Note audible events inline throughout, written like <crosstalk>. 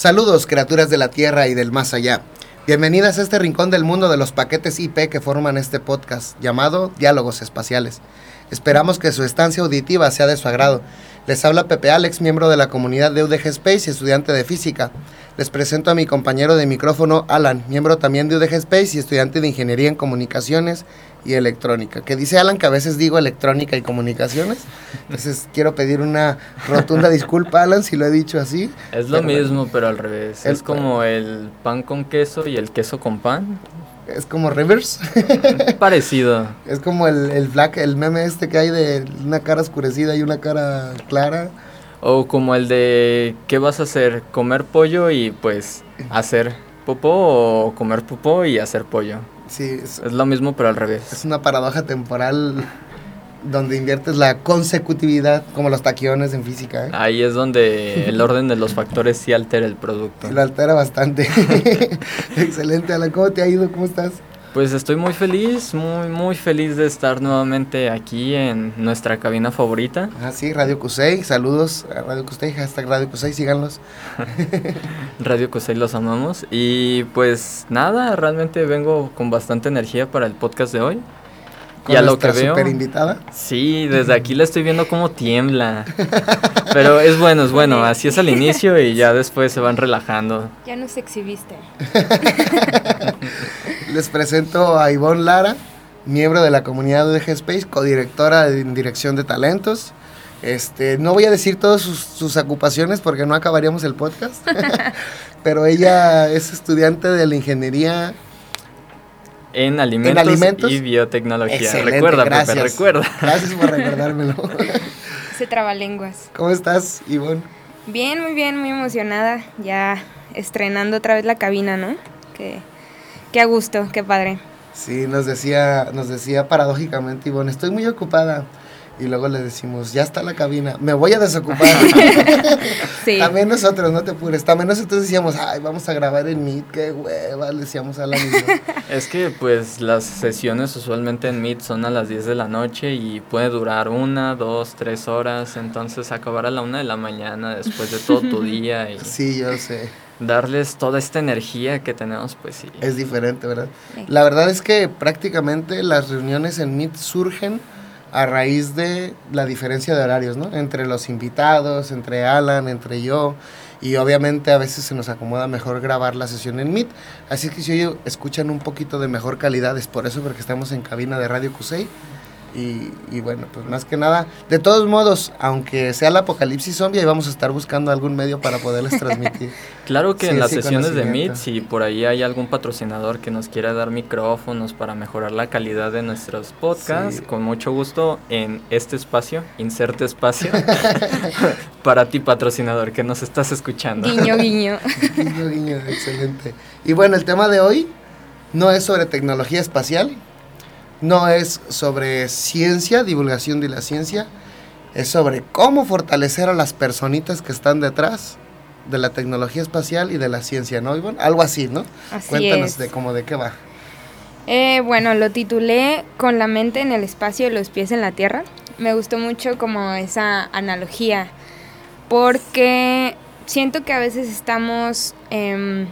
Saludos, criaturas de la Tierra y del más allá. Bienvenidas a este rincón del mundo de los paquetes IP que forman este podcast llamado Diálogos Espaciales. Esperamos que su estancia auditiva sea de su agrado. Les habla Pepe Alex, miembro de la comunidad de UDG Space y estudiante de física. Les presento a mi compañero de micrófono, Alan, miembro también de UDG Space y estudiante de ingeniería en comunicaciones y electrónica. Que dice Alan que a veces digo electrónica y comunicaciones. Entonces <laughs> quiero pedir una rotunda disculpa, Alan, si lo he dicho así. Es lo mismo, pero al revés. El es como el pan con queso y el queso con pan. Es como reverse. <laughs> Parecido. es como el, el black, el meme este que hay de una cara oscurecida y una cara clara. O como el de ¿qué vas a hacer? ¿Comer pollo y pues hacer popó o comer popó y hacer pollo? Sí, es, Es lo mismo, pero al revés. es una paradoja temporal donde inviertes la consecutividad, como los taquiones en física. ¿eh? Ahí es donde el orden de los factores sí altera el producto. Lo altera bastante. <laughs> Excelente, Alan. ¿Cómo te ha ido? ¿Cómo estás? Pues estoy muy feliz, muy muy feliz de estar nuevamente aquí en nuestra cabina favorita. Ah, sí, Radio Cusey. Saludos a Radio Cusey, hashtag Radio Cusey, síganlos. <laughs> Radio Cosey los amamos. Y pues nada, realmente vengo con bastante energía para el podcast de hoy. Con Y a lo que veo. super invitada. Sí, desde aquí la estoy viendo como tiembla. <laughs> Pero es bueno, es bueno. Así es al inicio y ya después se van relajando. Ya nos exhibiste. <laughs> Les presento a Ivonne Lara, miembro de la comunidad UDG Space, codirectora en dirección de talentos. Este, no voy a decir todas sus, sus ocupaciones porque no acabaríamos el podcast, <laughs> pero ella es estudiante de la ingeniería. En alimentos, alimentos. y biotecnología. Excelente, recuerda, gracias. Pepe, recuerda. Gracias por recordármelo. <laughs> Se trabalenguas. ¿Cómo estás, Ivonne? Bien, muy bien, muy emocionada. Ya estrenando otra vez la cabina, ¿no? Que, qué a gusto, qué padre. Sí, nos decía, nos decía paradójicamente Ivonne, estoy muy ocupada. Y luego le decimos, ya está la cabina, me voy a desocupar. <laughs> Sí. <laughs> También nosotros, no te apures. También nosotros decíamos, ay, vamos a grabar en Meet, qué hueva, le decíamos a la misma. <laughs> Es que pues las sesiones usualmente en Meet son a las 10 de la noche y puede durar una, dos, tres horas. Entonces acabar a la una de la mañana después de todo tu día y Sí, yo sé, darles toda esta energía que tenemos, pues sí. es diferente, ¿verdad? Sí. La verdad es que prácticamente las reuniones en Meet surgen a raíz de la diferencia de horarios, ¿no? Entre los invitados, entre Alan, entre yo. Y obviamente a veces se nos acomoda mejor grabar la sesión en Meet. Así que si hoy escuchan un poquito de mejor calidad, es por eso, porque estamos en cabina de Radio Cusey. Y, y bueno, pues más que nada, de todos modos, aunque sea el apocalipsis zombie, ahí vamos a estar buscando algún medio para poderles transmitir. <laughs> Claro que Sí, en las sí, sesiones de. Meet, si por ahí hay algún patrocinador que nos quiera dar micrófonos para mejorar la calidad de nuestros podcasts, Sí. con mucho gusto en este espacio, inserte espacio, <laughs> <laughs> para ti patrocinador que nos estás escuchando. Guiño, guiño. Guiño, guiño, excelente. Y bueno, el tema de hoy no es sobre tecnología espacial, no es sobre ciencia, divulgación de la ciencia, es sobre cómo fortalecer a las personitas que están detrás de la tecnología espacial y de la ciencia, ¿no, Ivonne? Algo así, ¿no? Así Cuéntanos es. de cómo de qué va. Eh, bueno, lo titulé Con la mente en el espacio y los pies en la tierra. Me gustó mucho como esa analogía, porque siento que a veces estamos em,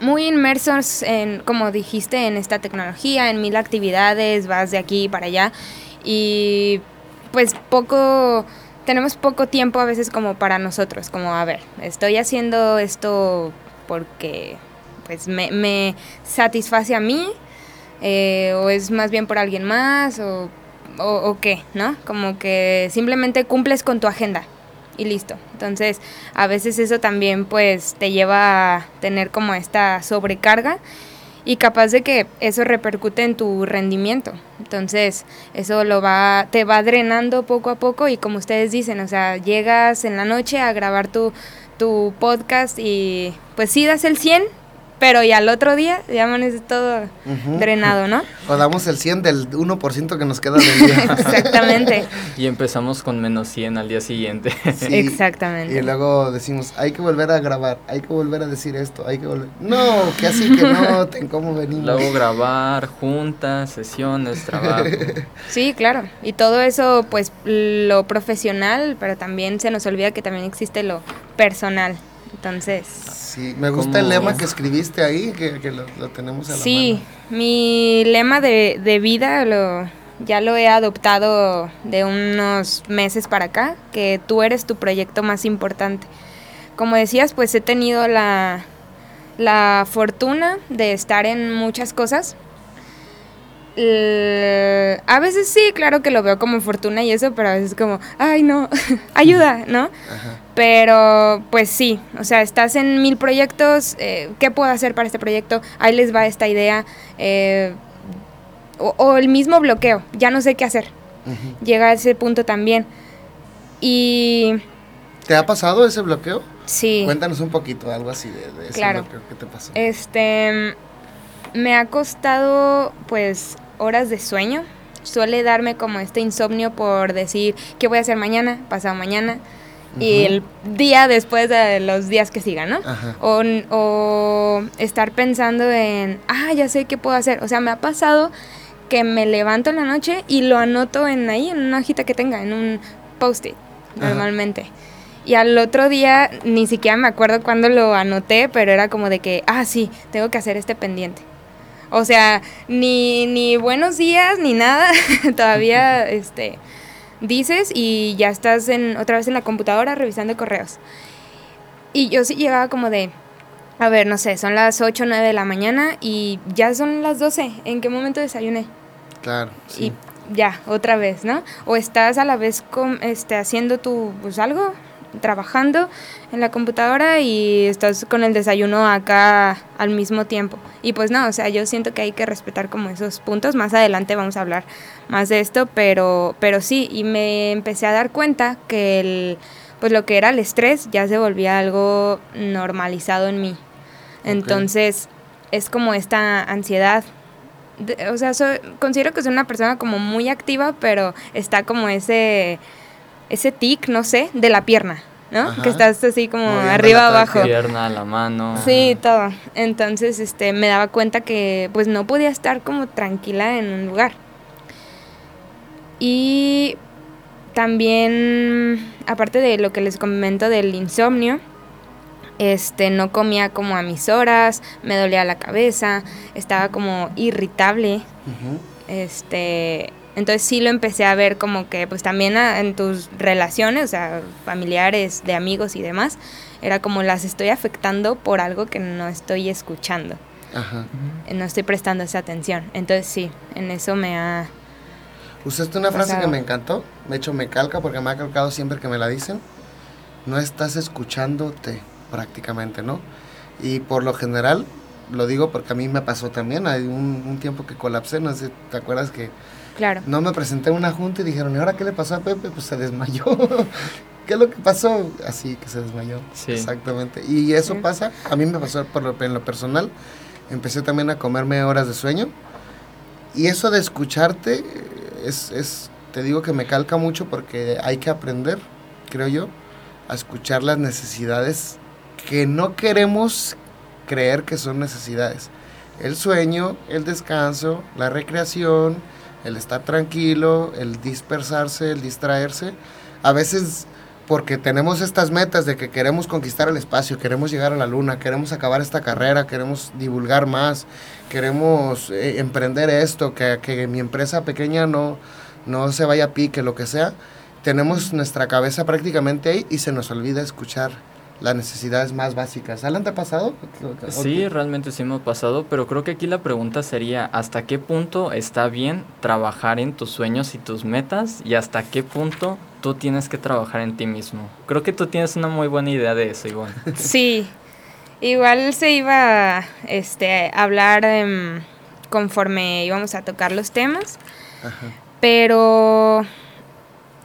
muy inmersos en, como dijiste, en esta tecnología, en mil actividades, vas de aquí para allá y pues poco, tenemos poco tiempo a veces como para nosotros, como a ver, estoy haciendo esto porque pues me, me satisface a mí eh, o es más bien por alguien más o, o, o qué, ¿no? Como que simplemente cumples con tu agenda y listo. Entonces, a veces eso también pues te lleva a tener como esta sobrecarga y capaz de que eso repercute en tu rendimiento. Entonces, eso lo va te va drenando poco a poco y como ustedes dicen, o sea, llegas en la noche a grabar tu tu podcast y pues sí das el 100, pero y al otro día ya amaneces todo drenado, ¿no? <laughs> O damos el 100 del 1% que nos queda del <laughs> día. Exactamente. y empezamos con menos 100 al día siguiente. <laughs> Exactamente. Y luego decimos, hay que volver a grabar, hay que volver a decir esto, hay que volver... No, que así que no, ten cómo venimos. Luego grabar, juntas, sesiones, trabajo. Sí, claro. Y todo eso, pues lo profesional, pero también se nos olvida que también existe lo personal. Entonces. Sí, me gusta el lema que escribiste ahí, que, que lo, tenemos a la Sí, mi lema de, de vida lo, ya lo he adoptado de unos meses para acá, que tú eres tu proyecto más importante. Como decías, pues he tenido la, la fortuna de estar en muchas cosas, a veces sí, claro que lo veo como fortuna y eso, pero a veces como, ay no, <laughs> ayuda, ¿no? Pero pues sí, o sea, estás en mil proyectos, eh, ¿qué puedo hacer para este proyecto? Ahí les va esta idea. Eh, o, el mismo bloqueo, ya no sé qué hacer. Llega a ese punto también. Y... ¿Te ha pasado ese bloqueo? Sí. Cuéntanos un poquito, algo así de, ese bloqueo que te pasó. Este me ha costado pues horas de sueño. Suele darme como este insomnio por decir qué voy a hacer mañana, pasado mañana y el día después de los días que sigan, ¿no? O, o, estar pensando en, ah, ya sé qué puedo hacer. O sea, me ha pasado que me levanto en la noche y lo anoto en ahí, en una hojita que tenga, en un post-it, normalmente. Y al otro día ni siquiera me acuerdo cuándo lo anoté, pero era como de que, ah, sí, tengo que hacer este pendiente. O sea, ni, ni buenos días, ni nada. <laughs> Todavía este, dices y ya estás en, otra vez en la computadora revisando correos. Y yo sí llegaba como de, a ver, no sé, son las 8 o 9 de la mañana y ya son las 12. ¿En qué momento desayuné? Claro. Sí. Y ya, otra vez, ¿no? O estás a la vez con, este, haciendo tu, pues algo, trabajando en la computadora y estás con el desayuno acá al mismo tiempo. Y pues no, o sea, yo siento que hay que respetar como esos puntos. Más adelante vamos a hablar más de esto, pero, pero sí, y me empecé a dar cuenta que el, pues lo que era el estrés ya se volvía algo normalizado en mí. Entonces, es como esta ansiedad o sea, considero que soy una persona como muy activa, pero está como ese ese tic, no sé, de la pierna, ¿no? Que estás así como arriba abajo. La pierna, la mano. Sí, todo. Entonces, este, me daba cuenta que pues no podía estar como tranquila en un lugar. Y también, aparte de lo que les comento del insomnio, este, no comía como a mis horas, me dolía la cabeza, estaba como irritable. Este, entonces sí lo empecé a ver como que pues también en tus relaciones, o sea, familiares, de amigos y demás, era como las estoy afectando por algo que no estoy escuchando. Ajá. No estoy prestando esa atención. Entonces sí, en eso me ha... Usaste una frase que me encantó, de hecho me calca porque me ha calcado siempre que me la dicen. No estás escuchándote prácticamente, ¿no? Y por lo general, lo digo porque a mí me pasó también, hay un, un tiempo que colapsé, no sé, ¿te acuerdas que no me presenté en una junta y dijeron, ¿y ahora qué le pasó a Pepe? Pues se desmayó. <laughs> ¿Qué es lo que pasó? Así que se desmayó. Exactamente. Y eso pasa, a mí me pasó por lo, en lo personal. Empecé también a comerme horas de sueño. Y eso de escucharte es, es, te digo que me calca mucho porque hay que aprender, creo yo, a escuchar las necesidades que no queremos creer que son necesidades. El sueño, el descanso, la recreación, el estar tranquilo, el dispersarse, el distraerse. A veces porque tenemos estas metas de que queremos conquistar el espacio, queremos llegar a la luna, queremos acabar esta carrera, queremos divulgar más, queremos eh, emprender esto, que, que, mi empresa pequeña no, no se vaya a pique, lo que sea. Tenemos nuestra cabeza prácticamente ahí y se nos olvida escuchar las necesidades más básicas. ¿Alan te ha pasado? Sí, realmente sí me ha pasado, pero creo que aquí la pregunta sería, ¿hasta qué punto está bien trabajar en tus sueños y tus metas? ¿Y hasta qué punto tú tienes que trabajar en ti mismo? Creo que tú tienes una muy buena idea de eso, Ivonne. <laughs> Sí, Igual se iba este, a hablar em, conforme íbamos a tocar los temas, Ajá. pero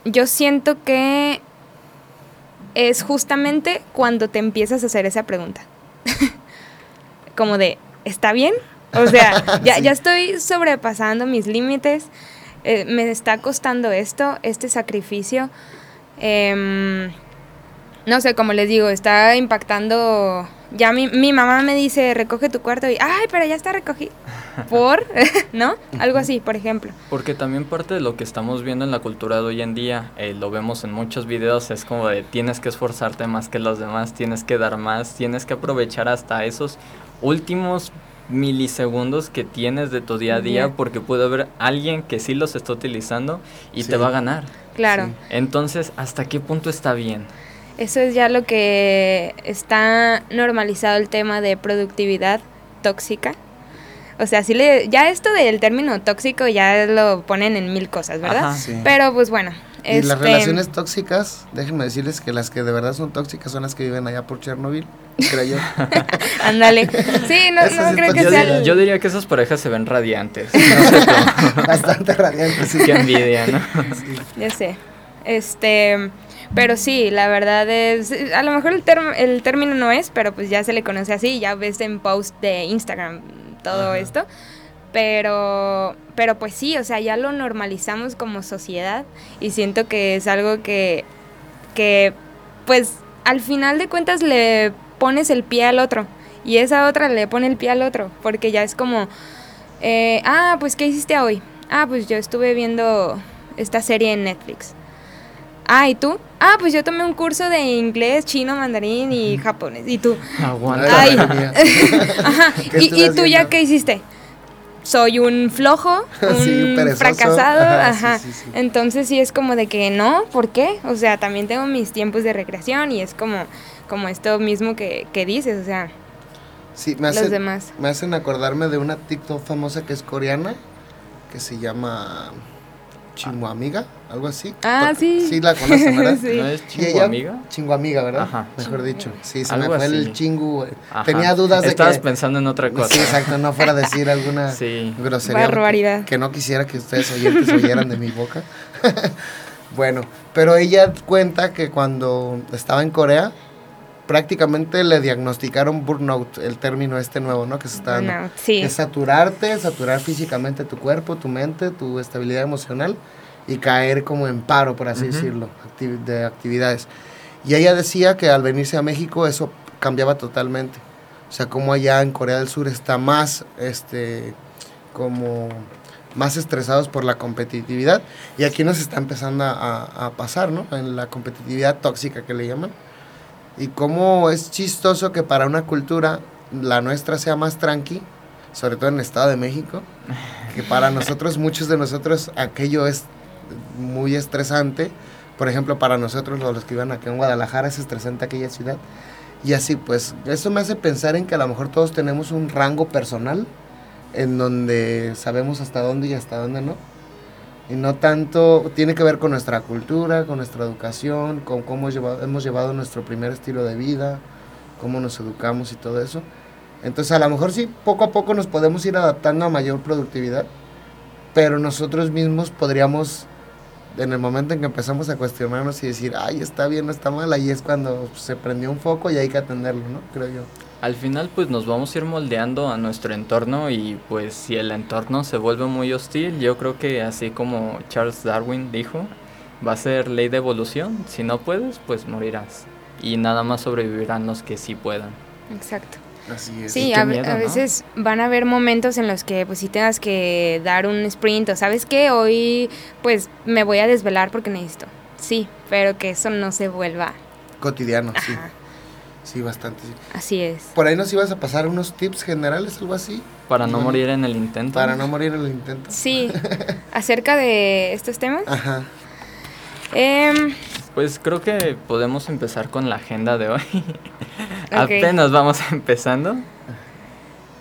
yo siento que es justamente cuando te empiezas a hacer esa pregunta. <laughs> Como de, ¿está bien? O sea, ya, <laughs> Sí. ya estoy sobrepasando mis límites, eh, me está costando esto, este sacrificio. Em, no sé, como les digo, está impactando. Ya mi, mi mamá me dice, recoge tu cuarto y, ay, pero ya está recogido. <laughs> ¿Por? <laughs> ¿No? Algo así, por ejemplo. Porque también parte de lo que estamos viendo en la cultura de hoy en día, eh, lo vemos en muchos videos, es como de tienes que esforzarte más que los demás, tienes que dar más, tienes que aprovechar hasta esos últimos milisegundos que tienes de tu día a día, porque puede haber alguien que sí los está utilizando y Sí. te va a ganar. Claro. Sí. Entonces, ¿hasta qué punto está bien? Eso es ya lo que está normalizado el tema de productividad tóxica. O sea, sí le, ya esto del término tóxico ya lo ponen en mil cosas, ¿verdad? Ajá. Sí. Pero pues bueno. Y las este, relaciones tóxicas, déjenme decirles que las que de verdad son tóxicas son las que viven allá por Chernobyl, creo yo. <laughs> Ándale. Sí, no, no sí creo que Yo, sea el- yo diría que esas parejas se ven radiantes. <laughs> No sé <laughs> tú. Bastante radiante, sí. Qué envidia, ¿no? Ya sé. Este, pero sí, la verdad es, a lo mejor el, term- el término no es, pero pues ya se le conoce así, ya ves en post de Instagram todo Ajá. esto. Pero, pero pues sí, o sea, ya lo normalizamos como sociedad y siento que es algo que, que pues al final de cuentas le pones el pie al otro y esa otra le pone el pie al otro, porque ya es como, eh, ah, pues ¿qué hiciste hoy? Ah, pues yo estuve viendo esta serie en Netflix. Ah, ¿y tú? Ah, pues yo tomé un curso de inglés, chino, mandarín y japonés. ¿Y tú? Aguanta. Ay. <laughs> Ajá. ¿Qué ¿Y, tú ya qué hiciste? Soy un flojo, <laughs> un Sí, fracasado. Ajá, Ajá. sí, sí, sí. Entonces sí es como de que no, ¿por qué? O sea, también tengo mis tiempos de recreación y es como, como esto mismo que, que dices, o sea, Sí, me los demás. me hacen acordarme de una TikTok famosa que es coreana, que se llama Chinguamiga, algo así. Ah, sí. Sí, la conocen, ¿verdad? <laughs> Sí. ¿No es Y chingo ella- amiga? Chinguamiga, ¿verdad? Ajá. Mejor dicho. Sí, se Algo me fue así. el chingu. Ajá. Tenía dudas de Estabas que... pensando en otra cosa. Sí, exacto, no fuera a decir alguna <laughs> Sí. grosería. Barbaridad. Que no quisiera que ustedes oyentes oyeran de mi boca. <laughs> bueno, pero ella cuenta que cuando estaba en Corea, prácticamente le diagnosticaron burnout, el término este nuevo, ¿no? Que se está dando. Sí. Es saturarte, saturar físicamente tu cuerpo, tu mente, tu estabilidad emocional y caer como en paro, por así decirlo, acti- de actividades. Y ella decía que al venirse a México eso cambiaba totalmente. O sea, como allá en Corea del Sur está más, este, como más estresados por la competitividad y aquí nos está empezando a, a- a pasar, ¿no? En la competitividad tóxica que le llaman. Y cómo es chistoso que para una cultura la nuestra sea más tranqui, sobre todo en el Estado de México, que para nosotros, muchos de nosotros, aquello es muy estresante. Por ejemplo, para nosotros, los que iban aquí en Guadalajara, es estresante aquella ciudad. Y así, pues, eso me hace pensar en que a lo mejor todos tenemos un rango personal en donde sabemos hasta dónde y hasta dónde no. Y no tanto, tiene que ver con nuestra cultura, con nuestra educación, con cómo lleva- hemos llevado nuestro primer estilo de vida, cómo nos educamos y todo eso. Entonces, a lo mejor sí, poco a poco nos podemos ir adaptando a mayor productividad, pero nosotros mismos podríamos, en el momento en que empezamos a cuestionarnos y decir, ay, está bien, no está mal, ahí es cuando se prendió un foco y hay que atenderlo, ¿no? Creo yo. Al final pues nos vamos a ir moldeando a nuestro entorno y pues si el entorno se vuelve muy hostil, yo creo que así como Charles Darwin dijo, va a ser ley de evolución, si no puedes pues morirás y nada más sobrevivirán los que sí puedan. Exacto. Así es. Sí, a, miedo, a ¿no? veces van a haber momentos en los que pues sí tengas que dar un sprint o sabes qué, hoy pues me voy a desvelar porque necesito. Sí, pero que eso no se vuelva. Cotidiano, sí. Ajá, Sí, bastante. sí. así es. Por ahí nos ibas a pasar unos tips generales, algo así, Para no Bueno, morir en el intento. para no morir en el intento. Sí, <laughs> acerca de estos temas. Ajá. em, Pues creo que podemos empezar con la agenda de hoy. <laughs> Apenas vamos <laughs> empezando.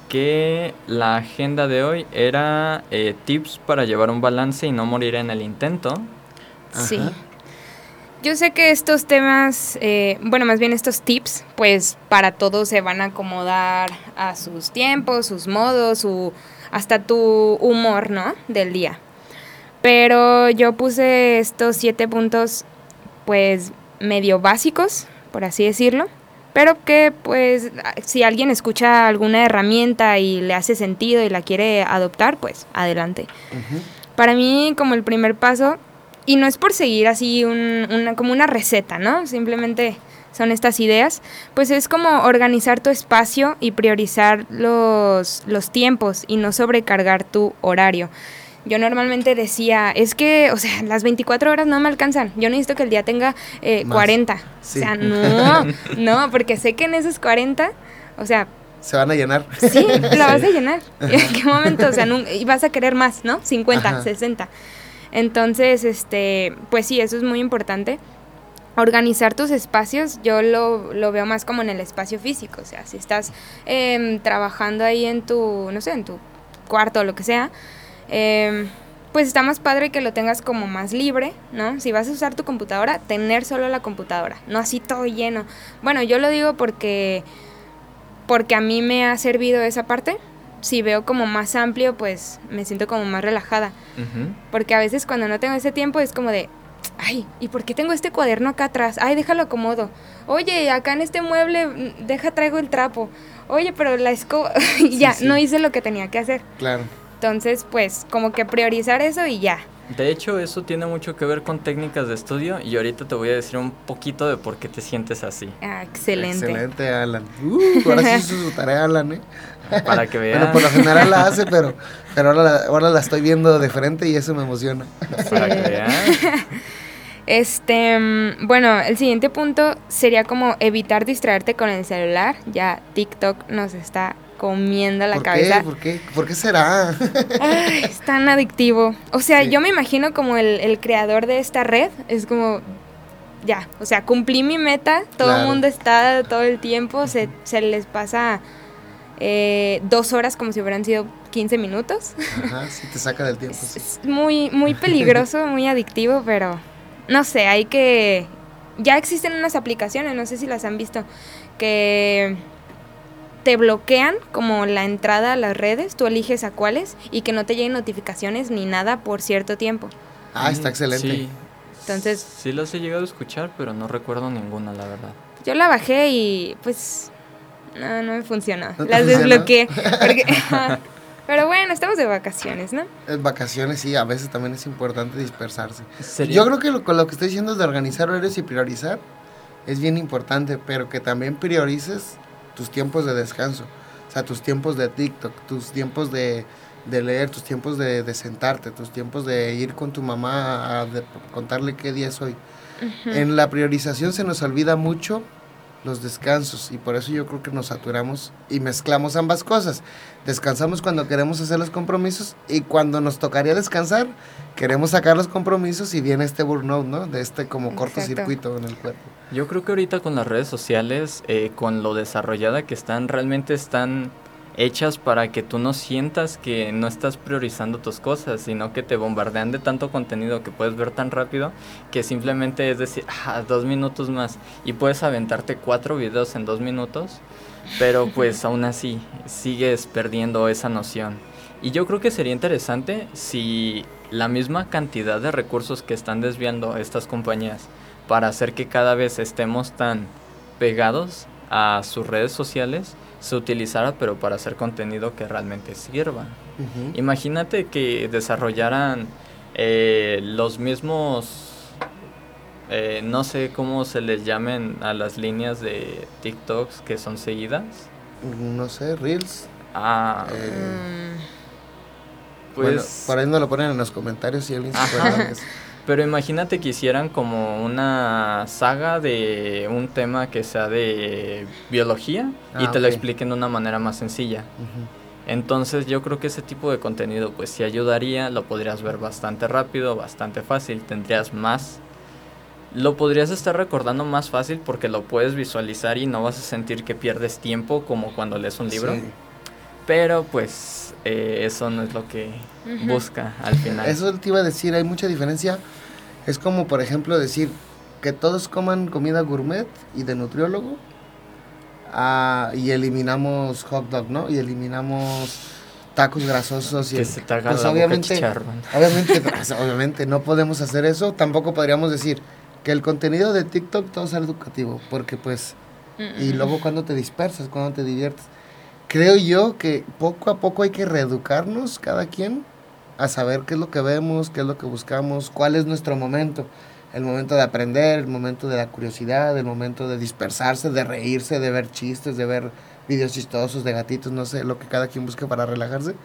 Que la agenda de hoy era eh, tips para llevar un balance y no morir en el intento. sí. Ajá. yo sé que estos temas, eh, bueno, más bien estos tips, pues para todos se van a acomodar a sus tiempos, sus modos, su, hasta tu humor, ¿no? Del día. Pero yo puse estos siete puntos, pues medio básicos, por así decirlo. Pero que pues si alguien escucha alguna herramienta y le hace sentido y la quiere adoptar, pues adelante. Para mí como el primer paso, y no es por seguir así una, como una receta, ¿no? Simplemente son estas ideas, pues es como organizar tu espacio y priorizar los, los tiempos y no sobrecargar tu horario. Yo normalmente decía, es que, o sea, las 24 horas no me alcanzan. Yo necesito que el día tenga eh, 40. O sea, <laughs> no, no, porque sé que en esos 40, o sea... Se van a llenar. Sí, la <laughs> vas a llenar. <laughs> ¿En qué momento? O sea, y vas a querer más, ¿no? 50, 60. Entonces, este, pues sí, eso es muy importante. Organizar tus espacios, yo lo, lo veo más como en el espacio físico. O sea, si estás eh, trabajando ahí en tu, no sé, en tu cuarto o lo que sea, eh, pues está más padre que lo tengas como más libre, ¿no? Si vas a usar tu computadora, tener solo la computadora, no así todo lleno. Bueno, yo lo digo porque, porque a mí me ha servido esa parte. Si veo como más amplio, pues me siento como más relajada. Porque a veces cuando no tengo ese tiempo es como de, ay, ¿y por qué tengo este cuaderno acá atrás? Ay, déjalo acomodo. Oye, acá en este mueble, mm, deja, traigo el trapo. Oye, pero la escoba, <laughs> ya, no hice lo que tenía que hacer. Claro. Entonces, pues como que priorizar eso y ya. De hecho, eso tiene mucho que ver con técnicas de estudio y ahorita te voy a decir un poquito de por qué te sientes así. Ah, excelente. Excelente, Alan. Uh, ahora sí hizo su tarea, Alan, ¿eh? Para que vean. Bueno, por lo general la hace, pero, pero ahora, la, ahora la estoy viendo de frente y eso me emociona. Para que vean. <laughs> Este, mm, bueno, el siguiente punto sería como evitar distraerte con el celular. Ya TikTok nos está comiendo la cabeza. ¿Por qué? ¿Por qué será? es tan adictivo. O sea, yo me imagino como el, creador de esta red, es como, ya, o sea, cumplí mi meta, todo el mundo está todo el tiempo, se, se les pasa eh, dos horas como si hubieran sido 15 minutos. Ajá, sí, te saca del tiempo. Es, muy, muy peligroso, <laughs> muy adictivo, pero no sé, hay que... Ya existen unas aplicaciones, no sé si las han visto, que te bloquean como la entrada a las redes, tú eliges a cuáles y que no te lleguen notificaciones ni nada por cierto tiempo. Ah, está excelente. Sí. Entonces... Sí las he llegado a escuchar, pero no recuerdo ninguna, la verdad. Yo la bajé y pues no, no me funcionó. las desbloqueé. <laughs> <laughs> pero bueno, estamos de vacaciones, ¿no? En vacaciones sí, a veces también es importante dispersarse. Yo creo que lo, con lo que estoy diciendo de organizar horarios y priorizar es bien importante, pero que también priorices tus tiempos de descanso, o sea, tus tiempos de TikTok, tus tiempos de, leer, tus tiempos de, sentarte, tus tiempos de ir con tu mamá a contarle qué día es hoy. En la priorización se nos olvida mucho los descansos y por eso yo creo que nos saturamos y mezclamos ambas cosas. Descansamos cuando queremos hacer los compromisos y cuando nos tocaría descansar queremos sacar los compromisos y viene este burnout, ¿no? De este como cortocircuito en el cuerpo. Yo creo que ahorita con las redes sociales, eh, con lo desarrollada que están, realmente están hechas para que tú no sientas que no estás priorizando tus cosas, sino que te bombardean de tanto contenido que puedes ver tan rápido que simplemente es decir, ah, dos minutos más y puedes aventarte cuatro videos en dos minutos, pero <laughs> pues aún así sigues perdiendo esa noción. Y yo creo que sería interesante si la misma cantidad de recursos que están desviando estas compañías para hacer que cada vez estemos tan pegados a sus redes sociales, se utilizara pero para hacer contenido que realmente sirva. Imagínate que desarrollaran eh, los mismos, eh, no sé cómo se les llamen a las líneas de TikToks que son seguidas. No sé, Reels. Ah. Eh, mm. pues, por ahí no lo ponen en los comentarios si alguien se pero imagínate que hicieran como una saga de un tema que sea de biología y ah, te lo expliquen de una manera más sencilla. Entonces yo creo que ese tipo de contenido pues sí ayudaría, lo podrías ver bastante rápido, bastante fácil, tendrías más... Lo podrías estar recordando más fácil porque lo puedes visualizar y no vas a sentir que pierdes tiempo como cuando lees un libro. Pero pues eh, eso no es lo que busca al final. Eso te iba a decir, hay mucha diferencia. Es como, por ejemplo, decir, que todos coman comida gourmet y de nutriólogo. ah, y eliminamos hot dog, ¿no? Y eliminamos tacos grasosos. Y Que se te haga pues la obviamente, <laughs> obviamente, pues, obviamente no podemos hacer eso. Tampoco podríamos decir que el contenido de TikTok todo sea educativo, porque pues y luego cuando te dispersas, cuando te diviertes. Creo yo que poco a poco hay que reeducarnos cada quien a saber qué es lo que vemos, qué es lo que buscamos, cuál es nuestro momento. El momento de aprender, el momento de la curiosidad, el momento de dispersarse, de reírse, de ver chistes, de ver videos chistosos de gatitos, no sé, lo que cada quien busque para relajarse.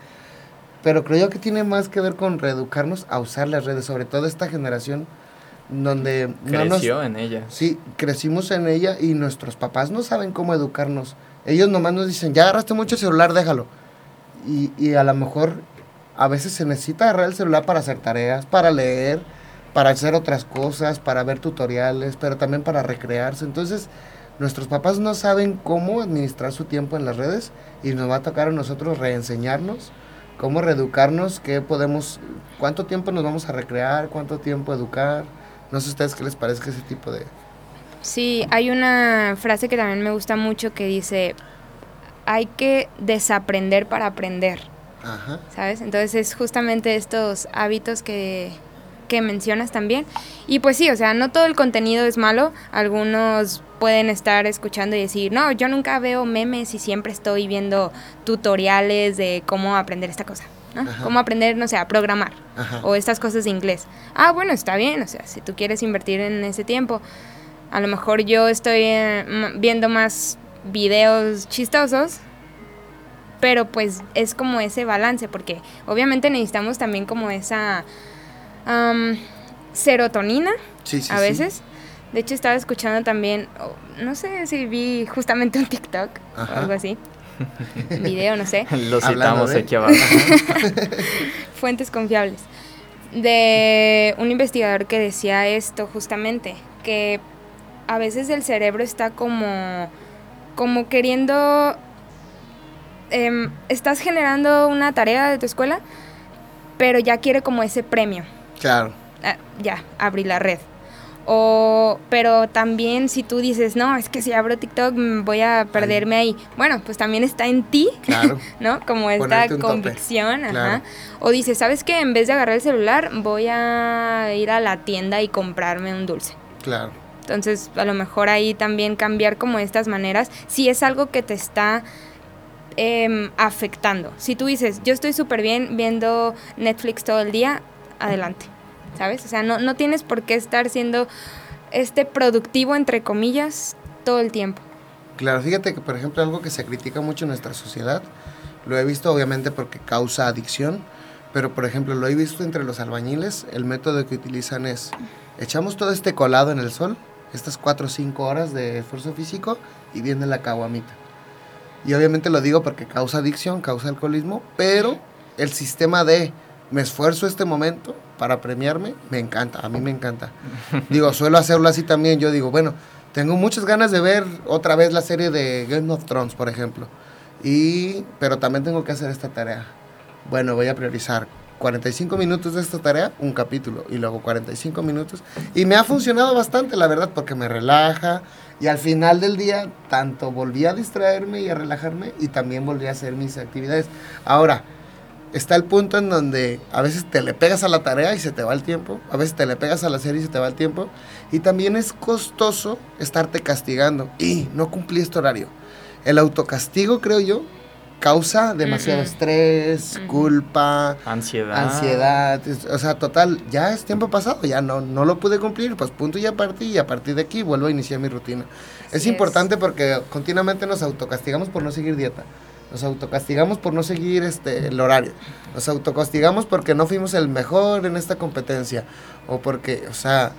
Pero creo yo que tiene más que ver con reeducarnos a usar las redes, sobre todo esta generación donde no nos, Creció en ella. Sí, crecimos en ella y nuestros papás no saben cómo educarnos. Ellos nomás nos dicen, ya agarraste mucho el celular, déjalo. Y, y a lo mejor a veces se necesita agarrar el celular para hacer tareas, para leer, para hacer otras cosas, para ver tutoriales, pero también para recrearse. Entonces, nuestros papás no saben cómo administrar su tiempo en las redes y nos va a tocar a nosotros reenseñarnos cómo reeducarnos, qué podemos, cuánto tiempo nos vamos a recrear, cuánto tiempo educar. No sé a ustedes qué les parece ese tipo de... Sí, hay una frase que también me gusta mucho que dice, hay que desaprender para aprender, Ajá. ¿sabes? Entonces es justamente estos hábitos que, que mencionas también. Y pues sí, o sea, no todo el contenido es malo. Algunos pueden estar escuchando y decir, no, yo nunca veo memes y siempre estoy viendo tutoriales de cómo aprender esta cosa. ¿No? Cómo aprender, no sé, a programar Ajá. o estas cosas de inglés. Ah, bueno, está bien, o sea, si tú quieres invertir en ese tiempo, a lo mejor yo estoy eh, viendo más videos chistosos, pero pues es como ese balance, porque obviamente necesitamos también como esa am, serotonina Sí, sí, a sí. veces. De hecho, estaba escuchando también, oh, no sé si vi justamente un TikTok o algo así, <laughs> video, no sé. Lo citamos de- aquí abajo. <laughs> fuentes confiables de un investigador que decía esto justamente que a veces el cerebro está como como queriendo em, estás generando una tarea de tu escuela pero ya quiere como ese premio Claro. Ah, ya abrí la red o pero también si tú dices no es que si abro TikTok mm, voy a perderme ahí bueno pues también está en ti Claro. <laughs> ¿no? Como esta convicción, ajá. Claro. O dices, ¿sabes qué? En vez de agarrar el celular, voy a ir a la tienda y comprarme un dulce. Claro. Entonces, a lo mejor ahí también cambiar como estas maneras, si es algo que te está em, afectando. Si tú dices, yo estoy súper bien viendo Netflix todo el día, adelante, ¿sabes? O sea, no, no tienes por qué estar siendo este productivo, entre comillas, todo el tiempo. Claro, fíjate que por ejemplo algo que se critica mucho en nuestra sociedad, lo he visto obviamente porque causa adicción, pero por ejemplo lo he visto entre los albañiles, el método que utilizan es, echamos todo este colado en el sol, estas 4 o 5 horas de esfuerzo físico y viene la caguamita. Y obviamente lo digo porque causa adicción, causa alcoholismo, pero el sistema de me esfuerzo este momento para premiarme, me encanta, a mí me encanta. Digo, suelo hacerlo así también, yo digo, bueno, tengo muchas ganas de ver otra vez la serie de Game of Thrones, por ejemplo. Y, pero también tengo que hacer esta tarea. Bueno, voy a priorizar 45 minutos de esta tarea, un capítulo, y luego 45 minutos. Y me ha funcionado bastante, la verdad, porque me relaja. Y al final del día, tanto volví a distraerme y a relajarme, y también volví a hacer mis actividades. Ahora, está el punto en donde a veces te le pegas a la tarea y se te va el tiempo, a veces te le pegas a la serie y se te va el tiempo, y también es costoso estarte castigando y no cumplí este horario. El autocastigo, creo yo, causa demasiado Ujú. estrés, Ujú. culpa, Ansiedad. ansiedad, es- o sea, total, ya es tiempo pasado, ya no, no lo pude cumplir, pues punto y a partir, y a partir de aquí vuelvo a iniciar mi rutina. Así es es. importante porque continuamente nos autocastigamos por no seguir dieta, nos autocastigamos por no seguir este, el horario, nos autocastigamos porque no fuimos el mejor en esta competencia, o porque, o sea,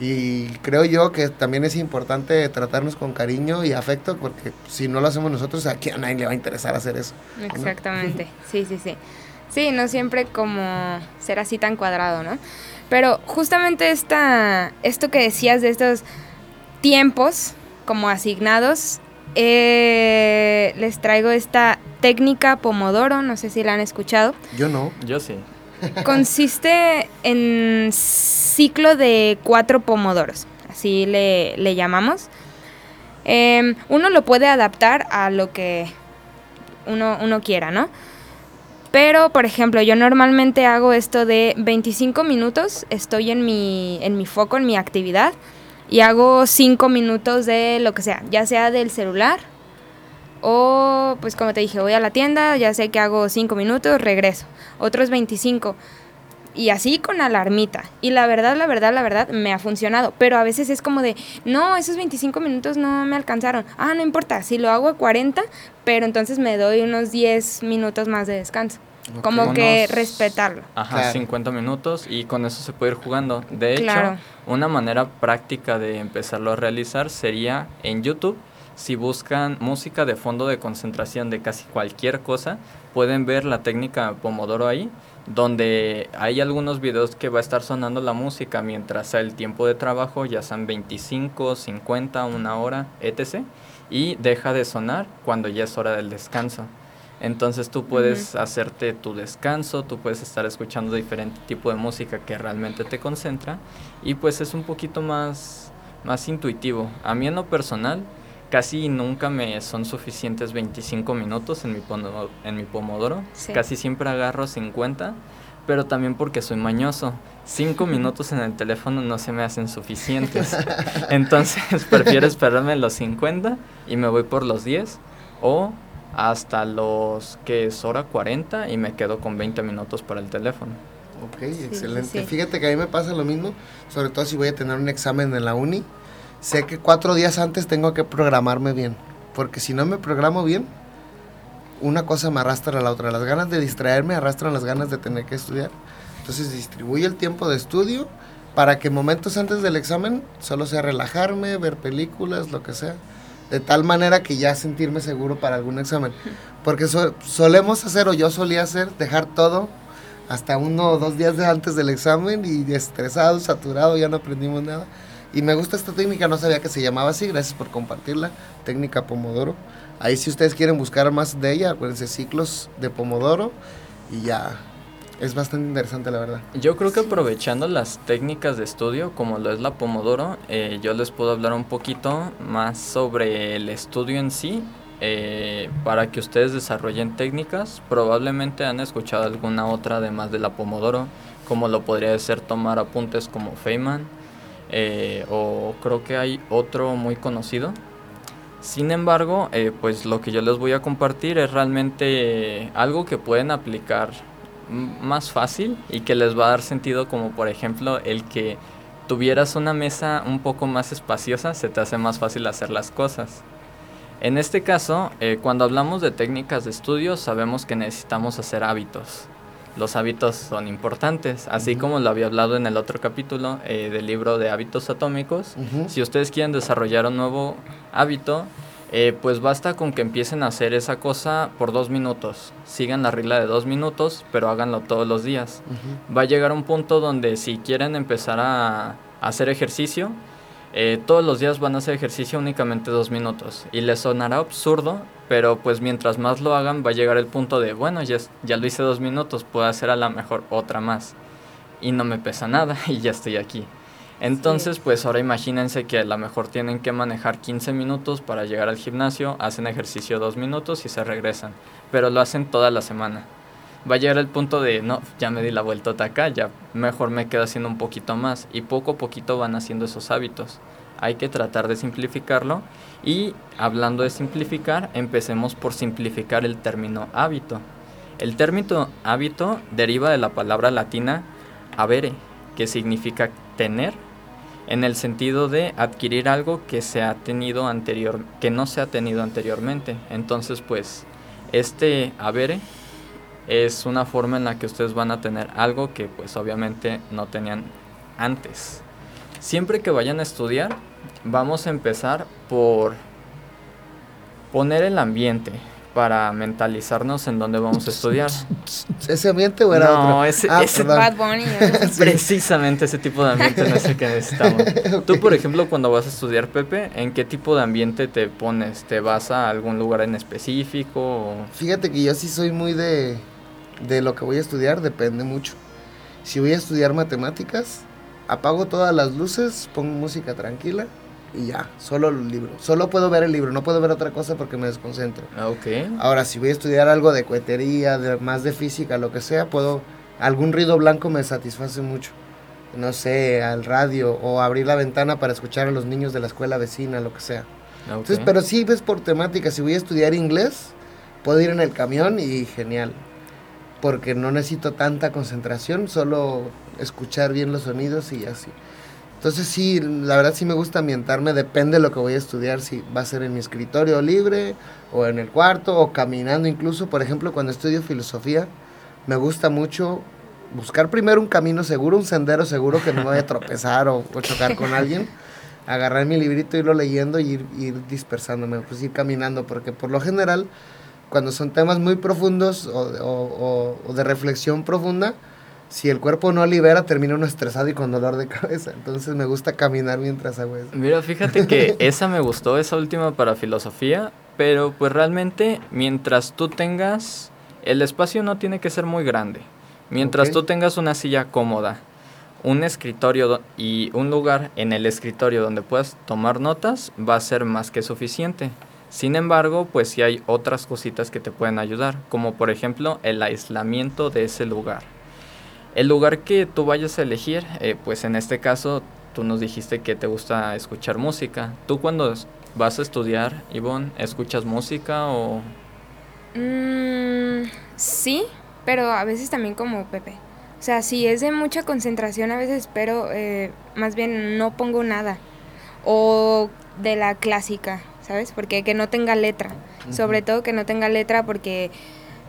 y creo yo que también es importante tratarnos con cariño y afecto, porque si no lo hacemos nosotros, aquí a nadie le va a interesar hacer eso. Exactamente, sí, sí, sí. Sí, no siempre como ser así tan cuadrado, ¿no? Pero justamente esta, esto que decías de estos tiempos como asignados, eh, les traigo esta técnica Pomodoro, no sé si la han escuchado. Yo no. Yo sí. Consiste en ciclo de cuatro pomodoros. así le, le llamamos. Em, uno lo puede adaptar a lo que uno, uno quiera, ¿no? Pero, por ejemplo, yo normalmente hago esto de 25 minutos, estoy en mi, en mi foco, en mi actividad, y hago 5 minutos de lo que sea, ya sea del celular o, pues como te dije, voy a la tienda, ya sé que hago 5 minutos, regreso. Otros 25 y así con alarmita. Y la verdad, la verdad, la verdad, me ha funcionado. Pero a veces es como de, no, esos 25 minutos no me alcanzaron. Ah, no importa, si lo hago a 40, pero entonces me doy unos 10 minutos más de descanso. Como que respetarlo. Ajá, 50 minutos y con eso se puede ir jugando. De hecho, una manera práctica de empezarlo a realizar sería en YouTube. Si buscan música de fondo de concentración de casi cualquier cosa, pueden ver la técnica Pomodoro ahí donde hay algunos videos que va a estar sonando la música mientras sea el tiempo de trabajo, ya sean 25, 50, una hora, etc. Y deja de sonar cuando ya es hora del descanso. Entonces tú puedes hacerte tu descanso, tú puedes estar escuchando diferente tipo de música que realmente te concentra y pues es un poquito más, más intuitivo. A mí en lo personal, casi nunca me son suficientes 25 minutos en mi, en mi pomodoro. Casi siempre agarro 50, pero también porque soy mañoso. 5 <laughs> minutos en el teléfono no se me hacen suficientes. <laughs> Entonces <laughs> prefiero esperarme los 50 y me voy por los 10 o hasta los que es hora 40 y me quedo con 20 minutos para el teléfono. Ok, excelente. Fíjate que a mí me pasa lo mismo, sobre todo si voy a tener un examen en la uni sé que cuatro días antes tengo que programarme bien. Porque si no me programo bien, una cosa me arrastra a la otra. Las ganas de distraerme arrastran las ganas de tener que estudiar. Entonces distribuyo el tiempo de estudio para que momentos antes del examen solo sea relajarme, ver películas, lo que sea. De tal manera que ya sentirme seguro para algún examen. Porque solemos hacer, o yo solía hacer, dejar todo hasta uno o dos días antes del examen y estresado, saturado, ya no aprendimos nada. Y me gusta esta técnica, no sabía que se llamaba así, gracias por compartirla, técnica Pomodoro. Ahí si ustedes quieren buscar más de ella, acuérdense ciclos de Pomodoro y ya es bastante interesante la verdad. Yo creo que aprovechando las técnicas de estudio, como lo es la Pomodoro, eh, yo les puedo hablar un poquito más sobre el estudio en sí. Eh, para que ustedes desarrollen técnicas, probablemente han escuchado alguna otra además de la Pomodoro, como lo podría ser tomar apuntes como Feynman, eh, o creo que hay otro muy conocido. Sin embargo, pues lo que yo les voy a compartir es realmente algo que pueden aplicar más fácil y que les va a dar sentido como por ejemplo el que tuvieras una mesa un poco más espaciosa se te hace más fácil hacer las cosas. En este caso, eh, cuando hablamos de técnicas de estudio sabemos que necesitamos hacer hábitos los hábitos son importantes, así como lo había hablado en el otro capítulo eh, del libro de hábitos atómicos. Si ustedes quieren desarrollar un nuevo hábito, eh, pues basta con que empiecen a hacer esa cosa por dos minutos. Sigan la regla de dos minutos, pero háganlo todos los días. Va a llegar un punto donde si quieren empezar a hacer ejercicio, eh, todos los días van a hacer ejercicio únicamente dos minutos. Y les sonará absurdo, pero pues mientras más lo hagan va a llegar el punto de, bueno, ya, ya lo hice dos minutos, puedo hacer a la mejor otra más. Y no me pesa nada <laughs> y ya estoy aquí. Entonces, pues ahora imagínense que a lo mejor tienen que manejar 15 minutos para llegar al gimnasio, hacen ejercicio dos minutos y se regresan, pero lo hacen toda la semana va a llegar el punto de, no, ya me di la vuelta acá, ya mejor me quedo haciendo un poquito más. Y poco a poquito van haciendo esos hábitos. Hay que tratar de simplificarlo. Y hablando de simplificar, empecemos por simplificar el término hábito. El término hábito deriva de la palabra latina avere, que significa tener, en el sentido de adquirir algo que se ha tenido anterior, que no se ha tenido anteriormente. Entonces, pues, este avere es una forma en la que ustedes van a tener algo que pues obviamente no tenían antes. Siempre que vayan a estudiar, vamos a empezar por poner el ambiente para mentalizarnos en dónde vamos a estudiar. ¿Ese ambiente o era no, otro? ese, ah, Bad Bunny, <laughs> precisamente ese tipo de ambiente no es el que necesitamos. <laughs> Tú, por ejemplo, cuando vas a estudiar, Pepe, ¿en qué tipo de ambiente te pones? ¿Te vas a algún lugar en específico? Fíjate que yo sí soy muy de de lo que voy a estudiar depende mucho. Si voy a estudiar matemáticas, apago todas las luces, pongo música tranquila y ya, solo el libro. Solo puedo ver el libro, no puedo ver otra cosa porque me desconcentro. Ah, Ok. Ahora, si voy a estudiar algo de cohetería, de, más de física, lo que sea, puedo... Algún ruido blanco me satisface mucho. No sé, al radio o abrir la ventana para escuchar a los niños de la escuela vecina, lo que sea. ok. Entonces, pero sí ves por temática. Si voy a estudiar inglés, puedo ir en el camión y genial. Porque no necesito tanta concentración, solo escuchar bien los sonidos y así. Entonces sí, la verdad sí me gusta ambientarme, depende de lo que voy a estudiar, si va a ser en mi escritorio libre o en el cuarto o caminando incluso. Por ejemplo, cuando estudio filosofía, me gusta mucho buscar primero un camino seguro, un sendero seguro que no me vaya a tropezar o, o chocar con alguien. Agarrar mi librito, irlo leyendo y ir, ir dispersándome, pues ir caminando, porque por lo general, cuando son temas muy profundos o, o- o- de reflexión profunda, si el cuerpo no libera, termina uno estresado y con dolor de cabeza. Entonces me gusta caminar mientras hago eso. Mira, fíjate que <laughs> esa me gustó, esa última para filosofía, pero pues realmente mientras tú tengas, el espacio no tiene que ser muy grande. Mientras tú tengas una silla cómoda, un escritorio y un lugar en el escritorio donde puedas tomar notas, va a ser más que suficiente. Sin embargo, pues sí hay otras cositas que te pueden ayudar, como por ejemplo el aislamiento de ese lugar. El lugar que tú vayas a elegir, eh, pues en este caso tú nos dijiste que te gusta escuchar música. ¿Tú cuando vas a estudiar, Ivonne, escuchas música o...? Mm, sí, pero a veces también como Pepe. O sea, si es de mucha concentración, a veces espero, eh, más bien no pongo nada. O de la clásica, ¿sabes? Porque que no tenga letra. Sobre todo que no tenga letra porque,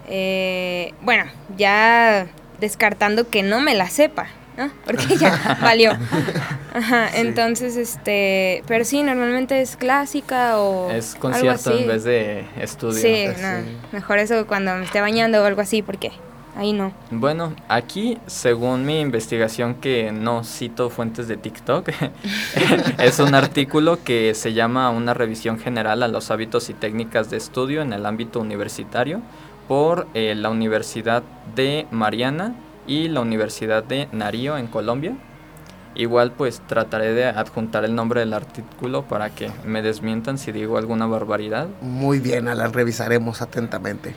eh, bueno, ya descartando que no me la sepa, ¿no? Porque ya <laughs> valió. <laughs> Ajá, Sí. entonces, este, pero sí, normalmente es clásica o Es algo concierto así. en vez de estudio. Sí, Sí. no, mejor eso cuando me esté bañando o algo así, porque ahí no. Bueno, aquí, según mi investigación, que no cito fuentes de TikTok, <laughs> es un artículo que se llama Una revisión general a los hábitos y técnicas de estudio en el ámbito universitario por eh, la Universidad de Mariana y la Universidad de Narío en Colombia. Igual pues trataré de adjuntar el nombre del artículo para que me desmientan si digo alguna barbaridad. Muy bien, las revisaremos atentamente.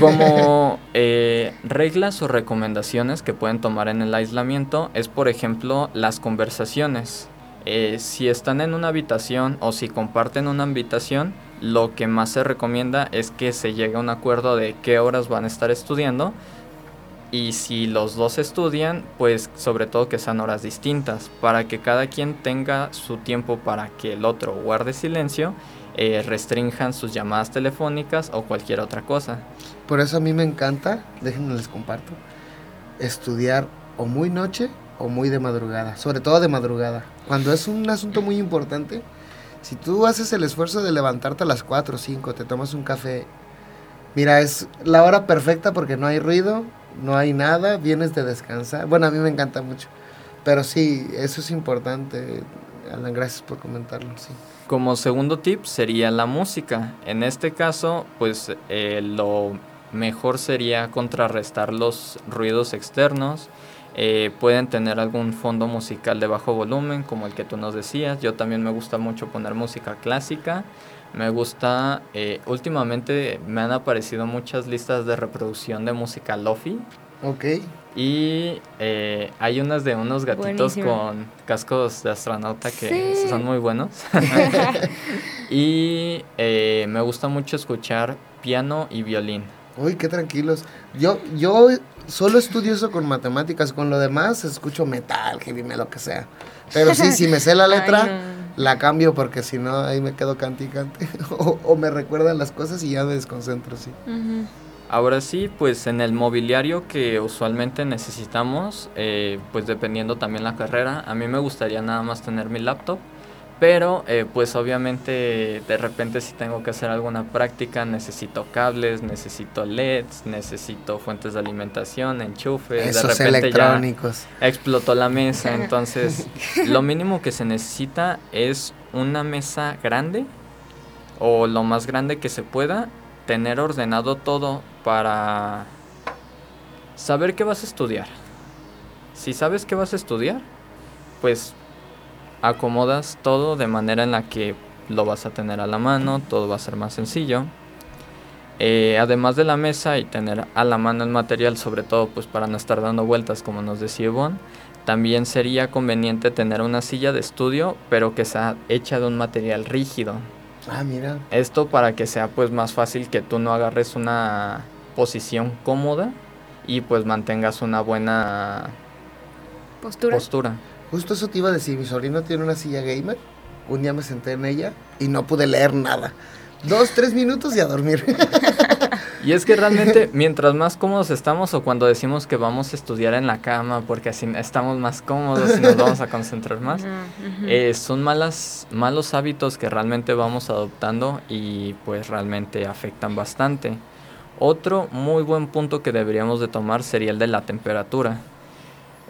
Como <laughs> eh, reglas o recomendaciones que pueden tomar en el aislamiento es, por ejemplo, las conversaciones. Eh, si están en una habitación o si comparten una habitación, lo que más se recomienda es que se llegue a un acuerdo de qué horas van a estar estudiando. Y si los dos estudian, pues sobre todo que sean horas distintas, para que cada quien tenga su tiempo para que el otro guarde silencio, eh, restrinjan sus llamadas telefónicas o cualquier otra cosa. Por eso a mí me encanta, déjenme les comparto, estudiar o muy noche o muy de madrugada, sobre todo de madrugada. Cuando es un asunto muy importante, si tú haces el esfuerzo de levantarte a las 4 o 5, te tomas un café, mira, es la hora perfecta porque no hay ruido, no hay nada, vienes de descansar. Bueno, a mí me encanta mucho. Pero sí, eso es importante. Alan, gracias por comentarlo. Como segundo tip sería la música. En este caso, pues eh, lo mejor sería contrarrestar los ruidos externos. Eh, pueden tener algún fondo musical de bajo volumen, como el que tú nos decías. Yo también me gusta mucho poner música clásica. Me gusta, eh, últimamente me han aparecido muchas listas de reproducción de música lofi. Ok. Y eh, hay unas de unos gatitos Buenísimo. con cascos de astronauta que Sí. son muy buenos. <laughs> y eh, me gusta mucho escuchar piano y violín. Uy, qué tranquilos. Yo, yo solo estudio eso con matemáticas, con lo demás escucho metal, heavy metal, lo que sea. Pero sí, si me sé la <laughs> letra, Ay, no. la cambio porque si no, ahí me quedo cante y cante. <laughs> o, o me recuerdan las cosas y ya me desconcentro, sí. Ahora sí, pues en el mobiliario que usualmente necesitamos, eh, pues dependiendo también la carrera, a mí me gustaría nada más tener mi laptop, pero eh, pues obviamente de repente si tengo que hacer alguna práctica necesito cables, necesito LEDs, necesito fuentes de alimentación, enchufes, de Esos repente electrónicos. ya explotó la mesa, <laughs> entonces lo mínimo que se necesita es una mesa grande o lo más grande que se pueda, tener ordenado todo para saber qué vas a estudiar. Si sabes qué vas a estudiar, pues acomodas todo de manera en la que lo vas a tener a la mano, todo va a ser más sencillo. Eh, además de la mesa y tener a la mano el material, sobre todo pues para no estar dando vueltas como nos decía Yvonne, también sería conveniente tener una silla de estudio, pero que sea hecha de un material rígido. Ah, mira. Esto para que sea pues más fácil que tú no agarres una posición cómoda y pues mantengas una buena postura. postura. Justo eso te iba a decir, mi sobrino tiene una silla gamer, un día me senté en ella y no pude leer nada. Dos, tres minutos y a dormir. <laughs> Y es que realmente mientras más cómodos estamos o cuando decimos que vamos a estudiar en la cama porque así estamos más cómodos y nos vamos a concentrar más, eh, son malas, malos hábitos que realmente vamos adoptando y pues realmente afectan bastante. Otro muy buen punto que deberíamos de tomar sería el de la temperatura.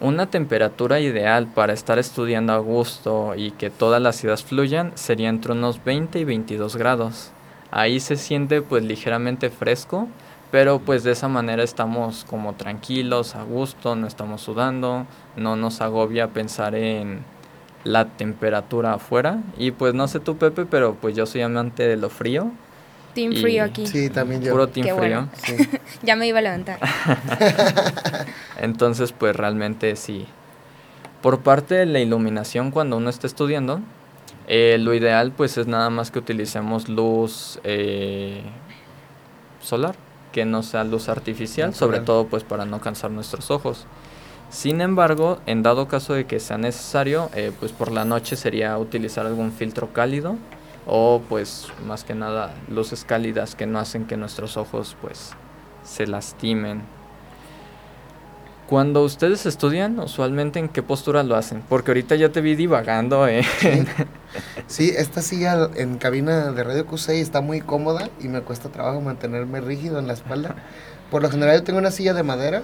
Una temperatura ideal para estar estudiando a gusto y que todas las ideas fluyan sería entre unos 20 y 22 grados. Ahí se siente pues ligeramente fresco, pero pues de esa manera estamos como tranquilos, a gusto, no estamos sudando, no nos agobia pensar en la temperatura afuera. Y pues no sé tú Pepe, pero pues yo soy amante de lo frío. Team frío aquí. Sí, también yo. Puro team frío. <laughs> ya me iba a levantar. <laughs> Entonces pues realmente sí. Por parte de la iluminación cuando uno está estudiando, eh, lo ideal pues es nada más que utilicemos luz eh, solar, que no sea luz artificial, sobre todo pues para no cansar nuestros ojos. Sin embargo, en dado caso de que sea necesario, eh, pues por la noche sería utilizar algún filtro cálido o pues más que nada luces cálidas que no hacen que nuestros ojos pues se lastimen cuando ustedes estudian, usualmente en qué postura lo hacen? Porque ahorita ya te vi divagando. ¿eh? Sí. esta silla en cabina de Radio QC está muy cómoda y me cuesta trabajo mantenerme rígido en la espalda. Por lo general yo tengo una silla de madera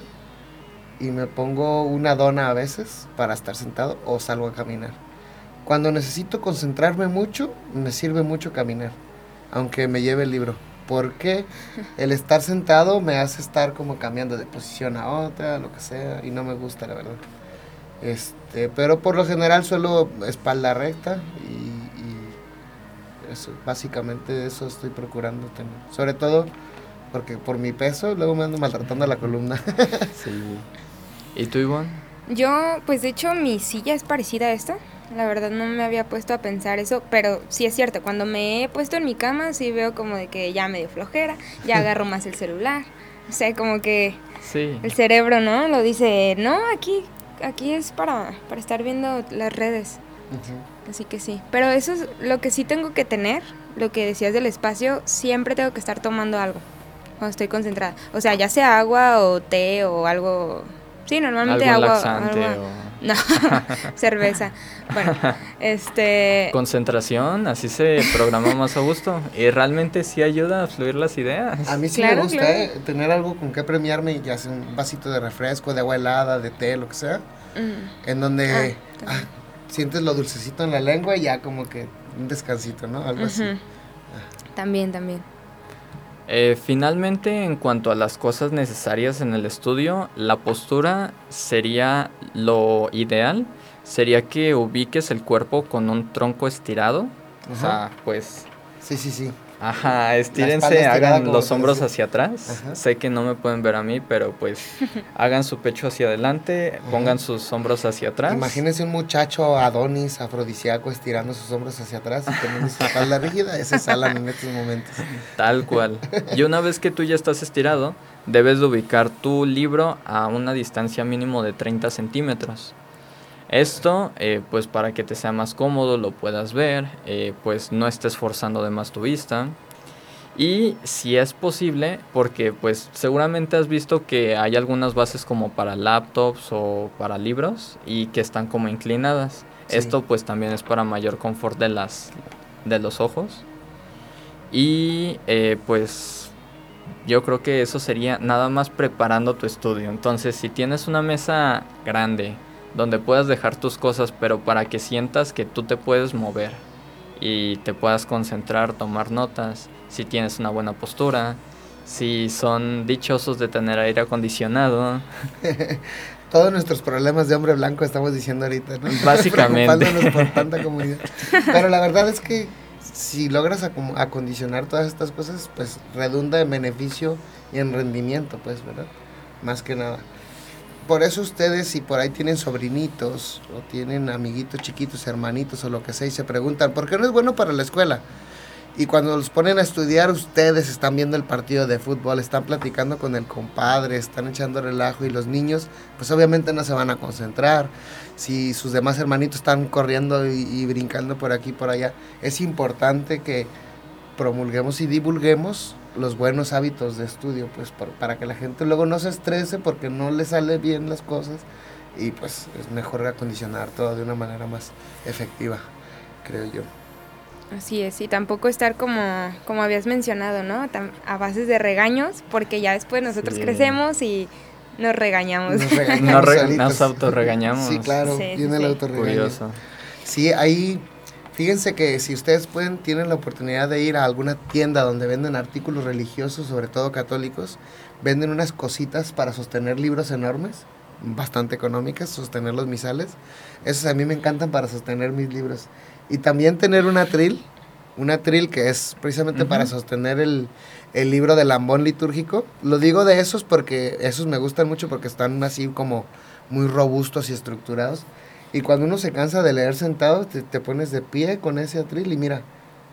y me pongo una dona a veces para estar sentado o salgo a caminar. Cuando necesito concentrarme mucho, me sirve mucho caminar, aunque me lleve el libro porque <laughs> el estar sentado me hace estar como cambiando de posición a otra, lo que sea, y no me gusta, la verdad. Este, pero por lo general suelo espalda recta y, eso, básicamente eso estoy procurando tener. Sobre todo porque por mi peso luego me ando maltratando la columna. <laughs> sí. ¿Y tú, Ivonne? Yo, pues de hecho mi silla es parecida a esta. La verdad no me había puesto a pensar eso, pero sí es cierto, cuando me he puesto en mi cama sí veo como de que ya me dio flojera, ya <laughs> agarro más el celular. O sea, como que el cerebro, ¿no? Lo dice, no, aquí, aquí es para, para estar viendo las redes. Así que sí. Pero eso es lo que sí tengo que tener, lo que decías del espacio, siempre tengo que estar tomando algo cuando estoy concentrada. O sea, ya sea agua o té o algo. Sí, normalmente agua. No, <laughs> cerveza. Bueno, <laughs> este... Concentración, así se programa más a gusto. Y realmente sí ayuda a fluir las ideas. A mí sí me gusta ¿eh? tener algo con que premiarme, ya sea un vasito de refresco, de agua helada, de té, lo que sea. Mm. En donde ah, ah, sientes lo dulcecito en la lengua y ya como que un descansito, ¿no? Algo así. También, también. Eh, finalmente, en cuanto a las cosas necesarias en el estudio, la postura sería lo ideal. Sería que ubiques el cuerpo con un tronco estirado. O sea, pues... Sí, sí, sí. Ajá, estírense, hagan los hombros hacia atrás. Sé que no me pueden ver a mí, pero pues <laughs> hagan su pecho hacia adelante, pongan sus hombros hacia atrás. Imagínense un muchacho Adonis afrodisíaco estirando sus hombros hacia atrás y teniendo su espalda <laughs> rígida, ese es Alan en estos momentos. Tal cual. Y una vez que tú ya estás estirado, debes de ubicar tu libro a una distancia mínimo de 30 centímetros. Esto, eh, pues para que te sea más cómodo, lo puedas ver, eh, pues no estés forzando de más tu vista. Y si es posible, porque pues seguramente has visto que hay algunas bases como para laptops o para libros y que están como inclinadas. Esto pues también es para mayor confort de, las, de los ojos. Y eh, pues yo creo que eso sería nada más preparando tu estudio. Entonces si tienes una mesa grande, donde puedas dejar tus cosas, pero para que sientas que tú te puedes mover y te puedas concentrar, tomar notas, si tienes una buena postura, si son dichosos de tener aire acondicionado. <laughs> todos nuestros problemas de hombre blanco estamos diciendo ahorita, ¿no? <laughs> Básicamente. por tanta comunidad. Pero la verdad es que si logras acondicionar todas estas cosas, pues redunda en beneficio y en rendimiento, pues, ¿verdad? Más que nada. Por eso ustedes, si por ahí tienen sobrinitos o tienen amiguitos chiquitos, hermanitos o lo que sea, y se preguntan, ¿por qué no es bueno para la escuela? Y cuando los ponen a estudiar, ustedes están viendo el partido de fútbol, están platicando con el compadre, están echando relajo y los niños, pues obviamente no se van a concentrar. Si sus demás hermanitos están corriendo y, brincando por aquí y por allá, es importante que promulguemos y divulguemos los buenos hábitos de estudio, pues para que la gente luego no se estrese porque no le sale bien las cosas y pues es mejor acondicionar todo de una manera más efectiva, creo yo. Así es, y tampoco estar como, como habías mencionado, ¿no? a bases de regaños, porque ya después nosotros crecemos y nos regañamos. Nos, regañamos <laughs> nos, autorregañamos. Sí, claro, viene el autorregaño. Sí, ahí, fíjense que si ustedes pueden, tienen la oportunidad de ir a alguna tienda donde venden artículos religiosos, sobre todo católicos, venden unas cositas para sostener libros enormes, bastante económicas, sostener los misales. Esos a mí me encantan para sostener mis libros. Y también tener un atril, un atril que es precisamente para sostener el, libro del lambón litúrgico. Lo digo de esos porque esos me gustan mucho porque están así como muy robustos y estructurados. Y cuando uno se cansa de leer sentado, te, te pones de pie con ese atril y mira,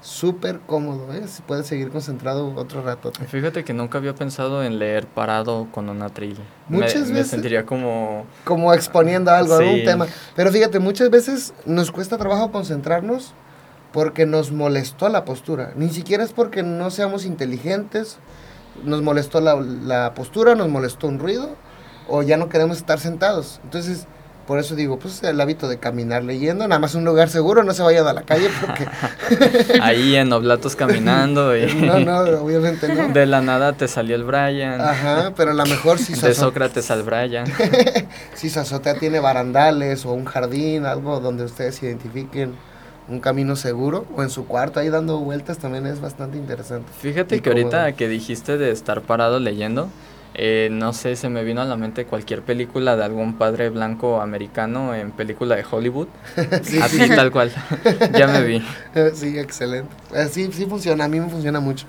súper cómodo, ¿eh? Puedes seguir concentrado otro rato. Fíjate que nunca había pensado en leer parado con un atril. Muchas me, veces. Me sentiría como... Como exponiendo algo, algún tema. Pero fíjate, muchas veces nos cuesta trabajo concentrarnos porque nos molestó la postura. Ni siquiera es porque no seamos inteligentes, nos molestó la, la postura, nos molestó un ruido o ya no queremos estar sentados. Entonces por eso digo, pues el hábito de caminar leyendo, nada más un lugar seguro, no se vayan a la calle porque... <laughs> Ahí en Oblatos caminando y... <laughs> No, no, obviamente no. De la nada te salió el Brian. Ajá, pero a lo mejor si... De Sócrates al Brian. <laughs> si su azotea tiene barandales o un jardín, algo donde ustedes identifiquen un camino seguro o en su cuarto ahí dando vueltas también es bastante interesante. Fíjate que ahorita que dijiste de estar parado leyendo, eh, no sé, se me vino a la mente cualquier película de algún padre blanco americano en película de Hollywood. <laughs> Así, tal cual. <laughs> ya me vi. Sí, excelente. Eh, sí, sí funciona, a mí me funciona mucho.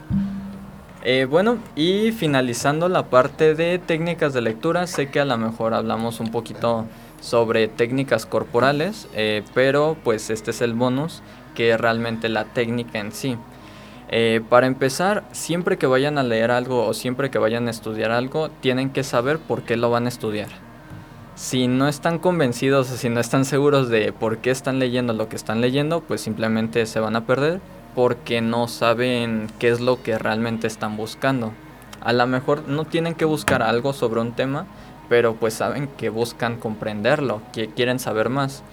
Eh, bueno, y finalizando la parte de técnicas de lectura, sé que a lo mejor hablamos un poquito sobre técnicas corporales, pero pues este es el bonus, que realmente la técnica en sí. Eh, para empezar, siempre que vayan a leer algo o siempre que vayan a estudiar algo, tienen que saber por qué lo van a estudiar. Si no están convencidos o si no están seguros de por qué están leyendo lo que están leyendo, pues simplemente se van a perder porque no saben qué es lo que realmente están buscando. A lo mejor no tienen que buscar algo sobre un tema, pero pues saben que buscan comprenderlo, que quieren saber más.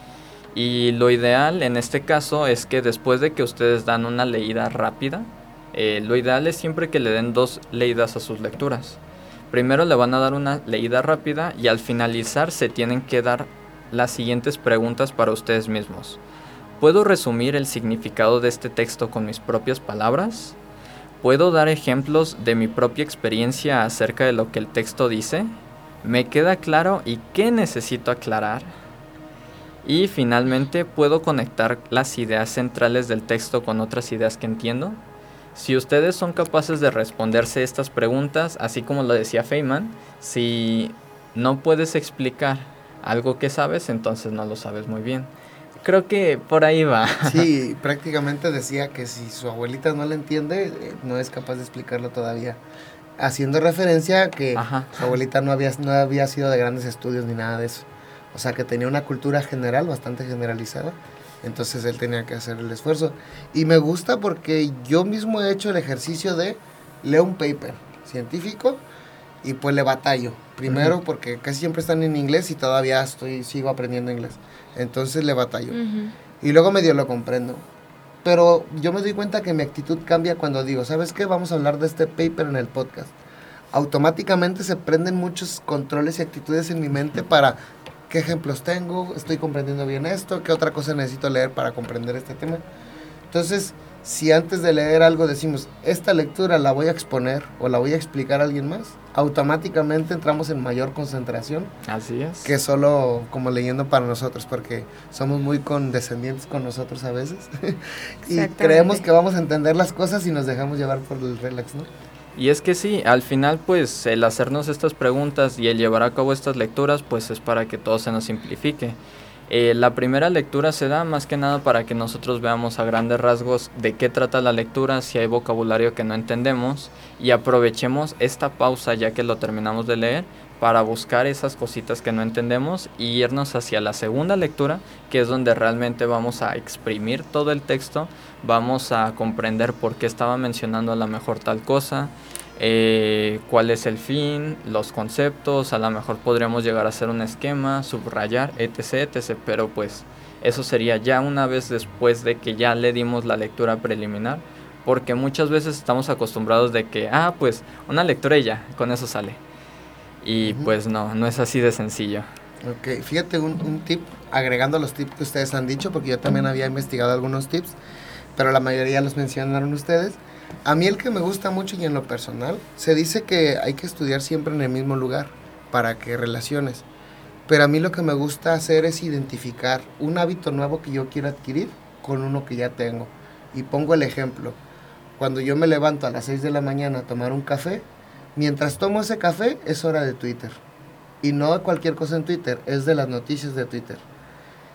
Y lo ideal en este caso es que después de que ustedes dan una leída rápida, eh, lo ideal es siempre que le den dos leídas a sus lecturas. Primero le van a dar una leída rápida y al finalizar se tienen que dar las siguientes preguntas para ustedes mismos. ¿Puedo resumir el significado de este texto con mis propias palabras? ¿Puedo dar ejemplos de mi propia experiencia acerca de lo que el texto dice? ¿Me queda claro y qué necesito aclarar? Y finalmente, ¿puedo conectar las ideas centrales del texto con otras ideas que entiendo? Si ustedes son capaces de responderse estas preguntas, así como lo decía Feynman, si no puedes explicar algo que sabes, entonces no lo sabes muy bien. Creo que por ahí va. Sí, <laughs> prácticamente decía que si su abuelita no le entiende, eh, no es capaz de explicarlo todavía. Haciendo referencia a que su abuelita no había, no había sido de grandes estudios ni nada de eso. O sea, que tenía una cultura general, bastante generalizada. Entonces él tenía que hacer el esfuerzo. Y me gusta porque yo mismo he hecho el ejercicio de leer un paper científico y pues le batallo. Primero porque casi siempre están en inglés y todavía estoy, sigo aprendiendo inglés. Entonces le batallo. Y luego medio lo comprendo. Pero yo me doy cuenta que mi actitud cambia cuando digo, ¿sabes qué? Vamos a hablar de este paper en el podcast. Automáticamente se prenden muchos controles y actitudes en mi mente para qué ejemplos tengo, estoy comprendiendo bien esto, qué otra cosa necesito leer para comprender este tema. Entonces, si antes de leer algo decimos, esta lectura la voy a exponer o la voy a explicar a alguien más, automáticamente entramos en mayor concentración. Así es. Que solo como leyendo para nosotros, porque somos muy condescendientes con nosotros a veces. <laughs> y creemos que vamos a entender las cosas y nos dejamos llevar por el relax, ¿no? Y es que sí, al final pues el hacernos estas preguntas y el llevar a cabo estas lecturas pues es para que todo se nos simplifique. Eh, la primera lectura se da más que nada para que nosotros veamos a grandes rasgos de qué trata la lectura, si hay vocabulario que no entendemos y aprovechemos esta pausa ya que lo terminamos de leer para buscar esas cositas que no entendemos y irnos hacia la segunda lectura, que es donde realmente vamos a exprimir todo el texto, vamos a comprender por qué estaba mencionando a lo mejor tal cosa, eh, cuál es el fin, los conceptos, a lo mejor podríamos llegar a hacer un esquema, subrayar, etc, etc, pero pues eso sería ya una vez después de que ya le dimos la lectura preliminar, porque muchas veces estamos acostumbrados de que, ah, pues una lectura y ya, con eso sale. Y pues no, no es así de sencillo. Ok, fíjate un, un tip, agregando los tips que ustedes han dicho, porque yo también había investigado algunos tips, pero la mayoría los mencionaron ustedes a mí el que me gusta mucho y en lo personal, se dice que hay que estudiar siempre en el mismo lugar para que relaciones. Pero a mí lo que me gusta hacer es identificar un hábito nuevo que yo quiero adquirir con uno que ya tengo. Y pongo el ejemplo. Cuando yo me levanto a las 6 de la mañana a tomar un café, mientras tomo ese café es hora de Twitter. Y no de cualquier cosa en Twitter, es de las noticias de Twitter.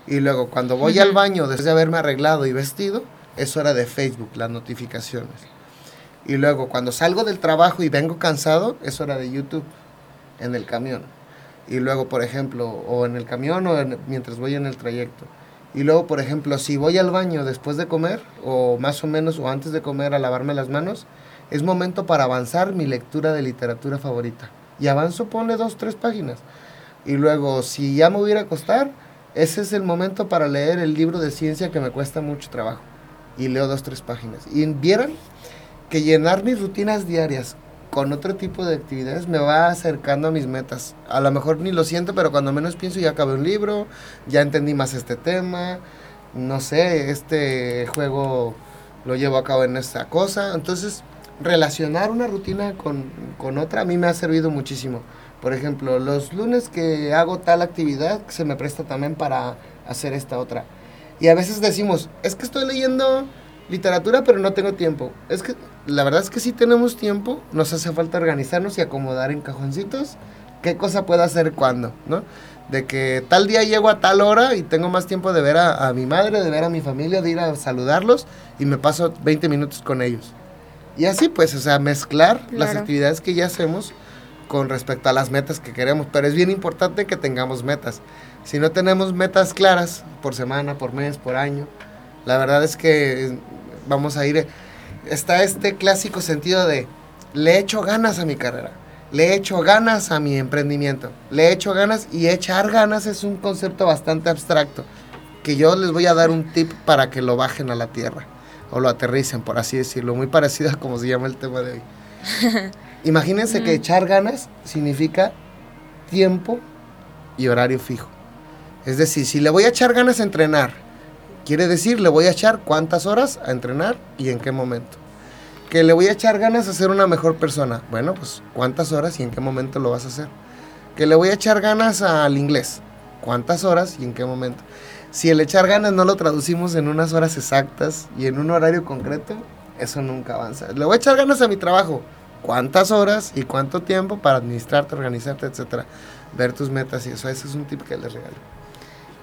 Y luego cuando voy al baño después de haberme arreglado y vestido, es hora de Facebook, las notificaciones. Y luego cuando salgo del trabajo y vengo cansado, es hora de YouTube en el camión. Y luego, por ejemplo, o en el camión o mientras voy en el trayecto. Y luego, por ejemplo, si voy al baño después de comer, o más o menos, o antes de comer a lavarme las manos, es momento para avanzar mi lectura de literatura favorita. Y avanzo, ponle dos, tres páginas. Y luego, si ya me voy a acostar, ese es el momento para leer el libro de ciencia que me cuesta mucho trabajo. Y leo dos, tres páginas. Y vieran que llenar mis rutinas diarias con otro tipo de actividades me va acercando a mis metas. A lo mejor ni lo siento, pero cuando menos pienso ya acabé un libro, ya entendí más este tema, no sé, este juego lo llevo a cabo en esta cosa. Entonces, relacionar una rutina con, con otra a mí me ha servido muchísimo. Por ejemplo, los lunes que hago tal actividad se me presta también para hacer esta otra. Y a veces decimos, es que estoy leyendo literatura, pero no tengo tiempo. Es que la verdad es que sí tenemos tiempo, nos hace falta organizarnos y acomodar en cajoncitos qué cosa puedo hacer cuándo, ¿no? De que tal día llego a tal hora y tengo más tiempo de ver a, mi madre, de ver a mi familia, de ir a saludarlos y me paso 20 minutos con ellos. Y así pues, o sea, mezclar las actividades que ya hacemos con respecto a las metas que queremos. Pero es bien importante que tengamos metas. Si no tenemos metas claras por semana, por mes, por año, la verdad es que vamos a ir, está este clásico sentido de, le echo ganas a mi carrera, le echo ganas a mi emprendimiento, le echo ganas y echar ganas es un concepto bastante abstracto, que yo les voy a dar un tip para que lo bajen a la tierra o lo aterricen, por así decirlo, muy parecido a como se llama el tema de hoy. <laughs> Imagínense que echar ganas significa tiempo y horario fijo. Es decir, si le voy a echar ganas a entrenar, Quiere decir, le voy a echar cuántas horas a entrenar y en qué momento. Que le voy a echar ganas a ser una mejor persona. Bueno, pues cuántas horas y en qué momento lo vas a hacer. Que le voy a echar ganas al inglés. ¿Cuántas horas y en qué momento? Si el echar ganas no lo traducimos en unas horas exactas y en un horario concreto, eso nunca avanza. Le voy a echar ganas a mi trabajo. ¿Cuántas horas y cuánto tiempo para administrarte, organizarte, etcétera? Ver tus metas y eso. Ese es un tip que les regalo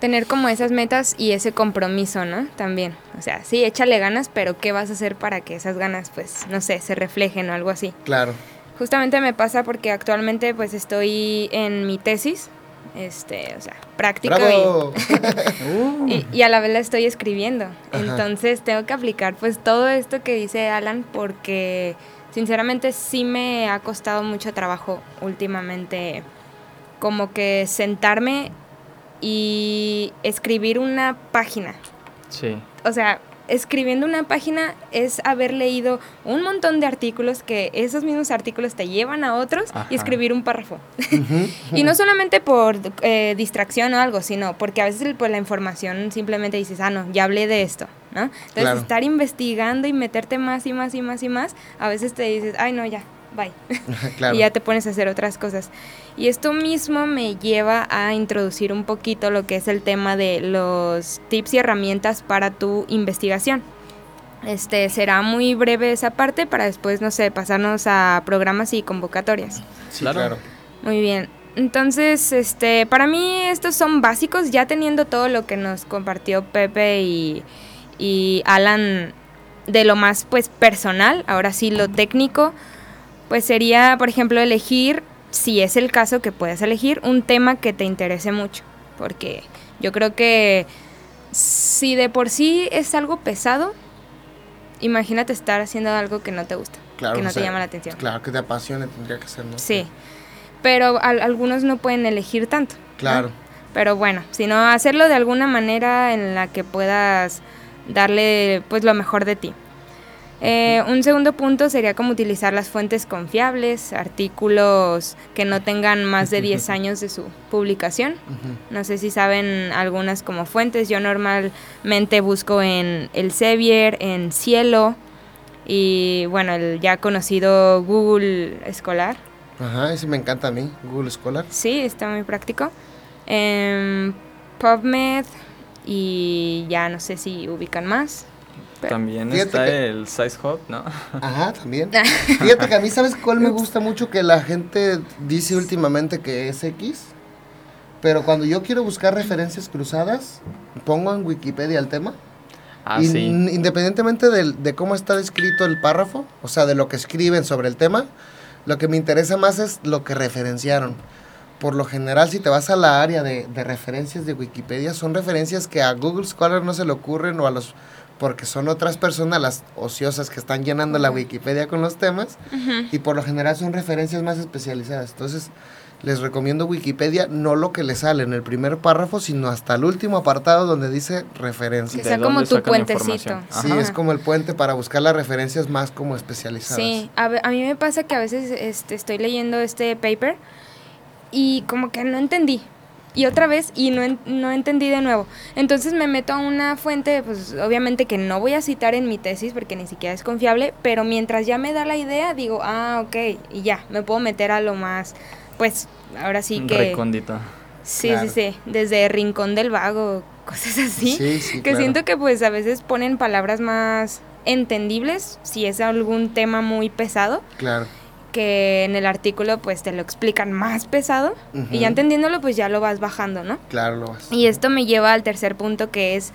tener como esas metas y ese compromiso, ¿no? También. O sea, sí, échale ganas, pero ¿qué vas a hacer para que esas ganas, pues, no sé, se reflejen o algo así? Claro. Justamente me pasa porque actualmente, pues, estoy en mi tesis, este, o sea, práctica <laughs> y, y, a la vez la estoy escribiendo. Entonces, tengo que aplicar, pues, todo esto que dice Alan porque, sinceramente, sí me ha costado mucho trabajo últimamente como que sentarme y escribir una página. Sí. O sea, escribiendo una página es haber leído un montón de artículos que esos mismos artículos te llevan a otros y escribir un párrafo. <laughs> y no solamente por eh, distracción o algo, sino porque a veces por la información simplemente dices, ah, no, ya hablé de esto, ¿no? Entonces, estar investigando y meterte más y más y más y más, a veces te dices, ay, no, ya, bye. <laughs> y ya te pones a hacer otras cosas. Y esto mismo me lleva a introducir un poquito lo que es el tema de los tips y herramientas para tu investigación. Este será muy breve esa parte para después, no sé, pasarnos a programas y convocatorias. Sí, claro. Muy bien. Entonces, este, para mí estos son básicos, ya teniendo todo lo que nos compartió Pepe y, y Alan de lo más pues personal, ahora sí lo técnico, pues sería, por ejemplo, elegir, si es el caso que puedas elegir, un tema que te interese mucho, porque yo creo que si de por sí es algo pesado, imagínate estar haciendo algo que no te gusta, que no te llama la atención. Claro, que te apasione tendría que ser, ¿no? Sí, pero algunos no pueden elegir tanto. Claro. Pero bueno, sino hacerlo de alguna manera en la que puedas darle pues lo mejor de ti. Eh, un segundo punto sería como utilizar las fuentes confiables, artículos que no tengan más de 10 <laughs> años de su publicación. No sé si saben algunas como fuentes. Yo normalmente busco en el Sevier, en Cielo y bueno, el ya conocido Google Escolar. Ajá, ese me encanta a mí, Google Scholar. Sí, está muy práctico. En PubMed y ya no sé si ubican más. También está el Size Hub, ¿no? Ajá, también. <laughs> Fíjate que a mí, ¿sabes cuál me gusta mucho? Que la gente dice últimamente que es X. Pero cuando yo quiero buscar referencias cruzadas, pongo en Wikipedia el tema. Ah, sí. Independientemente de, de, cómo está descrito el párrafo, o sea, de lo que escriben sobre el tema, lo que me interesa más es lo que referenciaron. Por lo general, si te vas a la área de, de referencias de Wikipedia, son referencias que a Google Scholar no se le ocurren o a los porque son otras personas las ociosas que están llenando la Wikipedia con los temas y por lo general son referencias más especializadas. Entonces, les recomiendo Wikipedia, no lo que le sale en el primer párrafo, sino hasta el último apartado donde dice referencias. Que sea como tu puentecito. Sí, es como el puente para buscar las referencias más como especializadas. Sí, a, a mí me pasa que a veces este, estoy leyendo este paper y como que no entendí y otra vez y no, no entendí de nuevo. Entonces me meto a una fuente, pues obviamente que no voy a citar en mi tesis porque ni siquiera es confiable, pero mientras ya me da la idea, digo, ah, ok, y ya, me puedo meter a lo más, pues ahora sí que... Recóndito. Sí, sí, sí, desde Rincón del Vago, <laughs> cosas así. que siento que pues a veces ponen palabras más entendibles si es algún tema muy pesado. Claro que en el artículo pues te lo explican más pesado y ya entendiéndolo pues ya lo vas bajando, ¿no? Claro, lo vas. Y esto me lleva al tercer punto que es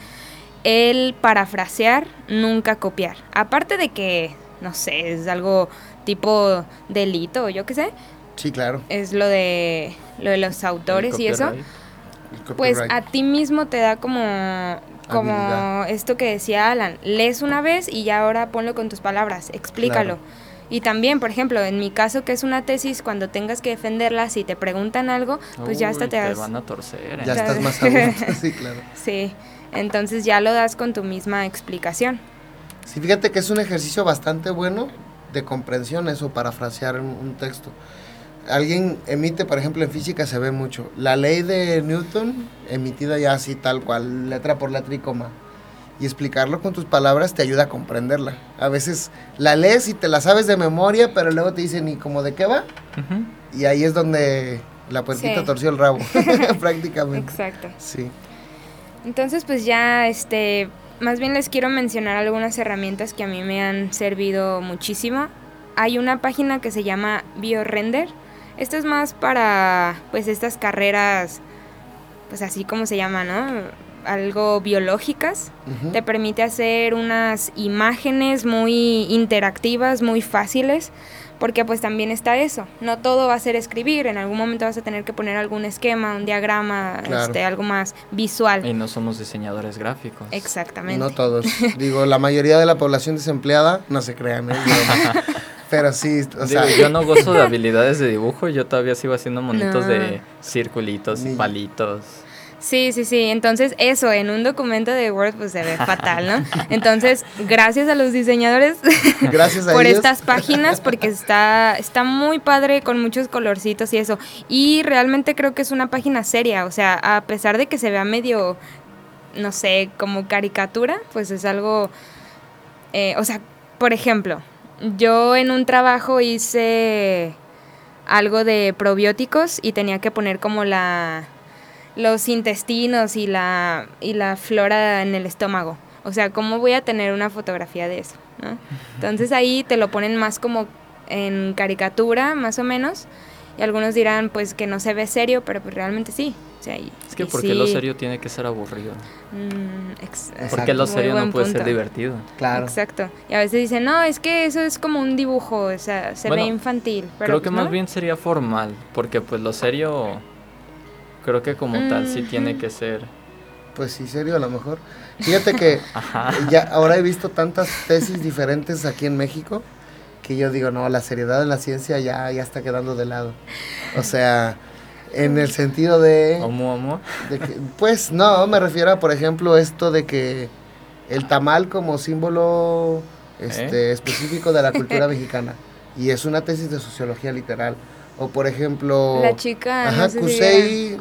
el parafrasear, nunca copiar. Aparte de que, no sé, es algo tipo delito o yo qué sé. Sí, claro. Es lo de, lo de los autores y eso. Pues a ti mismo te da como como esto que decía Alan, lees una vez y ya ahora ponlo con tus palabras, explícalo. Y también, por ejemplo, en mi caso, que es una tesis, cuando tengas que defenderla, si te preguntan algo, pues ya hasta te, te van a torcer. ¿eh? Ya estás más adulto, <laughs> sí, claro. Sí, entonces ya lo das con tu misma explicación. Sí, fíjate que es un ejercicio bastante bueno de comprensión eso, parafrasear un, un texto. Alguien emite, por ejemplo, en física se ve mucho, la ley de Newton emitida ya así tal cual, letra por letra y coma y explicarlo con tus palabras te ayuda a comprenderla. A veces la lees y te la sabes de memoria, pero luego te dicen, ¿y cómo de qué va? Y ahí es donde la puentita torció el rabo, <laughs> <laughs> prácticamente. Exacto. Sí. Entonces, pues ya, este, más bien les quiero mencionar algunas herramientas que a mí me han servido muchísimo. Hay una página que se llama BioRender. Esto es más para, pues, estas carreras, pues así como se llama, ¿no? Algo biológicas. Te permite hacer unas imágenes muy interactivas, muy fáciles, porque pues también está eso. No todo va a ser escribir, en algún momento vas a tener que poner algún esquema, un diagrama, este, algo más visual. Y no somos diseñadores gráficos. Exactamente. No todos. Digo, la mayoría de la población desempleada, no se crean, ¿eh? <laughs> Pero sí, o sea... yo no gozo de habilidades de dibujo, yo todavía sigo haciendo monitos de circulitos y palitos. Sí, sí, sí. Entonces, eso en un documento de Word pues se ve fatal, ¿no? Entonces, gracias a los diseñadores <laughs> gracias por estas páginas porque está está muy padre con muchos colorcitos y eso. Y realmente creo que es una página seria, o sea, a pesar de que se vea medio no sé, como caricatura, pues es algo, eh, o sea, por ejemplo, yo en un trabajo hice algo de probióticos y tenía que poner como la los intestinos y la y la flora en el estómago. O sea, ¿cómo voy a tener una fotografía de eso? Entonces ahí te lo ponen más como en caricatura, más o menos. Y algunos dirán pues que no se ve serio, pero pues realmente sí. es que porque lo serio tiene que ser aburrido. Mm, porque lo serio no puede ser divertido. Claro. Exacto. Y a veces dicen, no, es que eso es como un dibujo, o sea, se ve infantil. Pero creo que más bien sería formal, porque pues lo serio, creo que como tal sí tiene que ser. Pues sí, serio a lo mejor. Fíjate que <laughs> ya ahora he visto tantas tesis diferentes aquí en México que yo digo, no, la seriedad en la ciencia ya, ya está quedando de lado. O sea, en el sentido de... ¿Homo, homo? pues no, me refiero a, por ejemplo, esto de que el tamal como símbolo este, ¿Eh? específico de la cultura mexicana. Y es una tesis de sociología literal. O por ejemplo... La chica... Ajá, no CUSEI,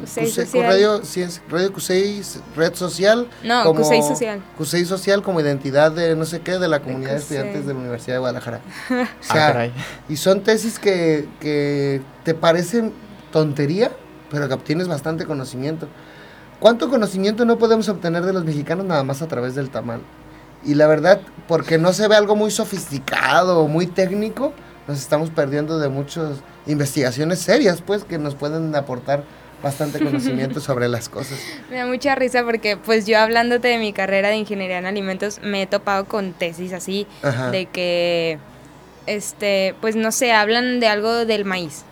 Radio, Radio CUSEI, Red Social. No, como, CUSEI Social. CUSEI Social como identidad de no sé qué, de la comunidad de, estudiantes de la Universidad de Guadalajara. <laughs> o sea, ah, y son tesis que, que te parecen tontería, pero que obtienes bastante conocimiento. ¿Cuánto conocimiento no podemos obtener de los mexicanos nada más a través del tamal? Y la verdad, porque no se ve algo muy sofisticado o muy técnico, nos estamos perdiendo de muchos investigaciones serias, pues, que nos pueden aportar bastante <laughs> conocimiento sobre las cosas. Me da mucha risa porque pues yo hablándote de mi carrera de ingeniería en alimentos me he topado con tesis así de que este pues no sé, hablan de algo del maíz.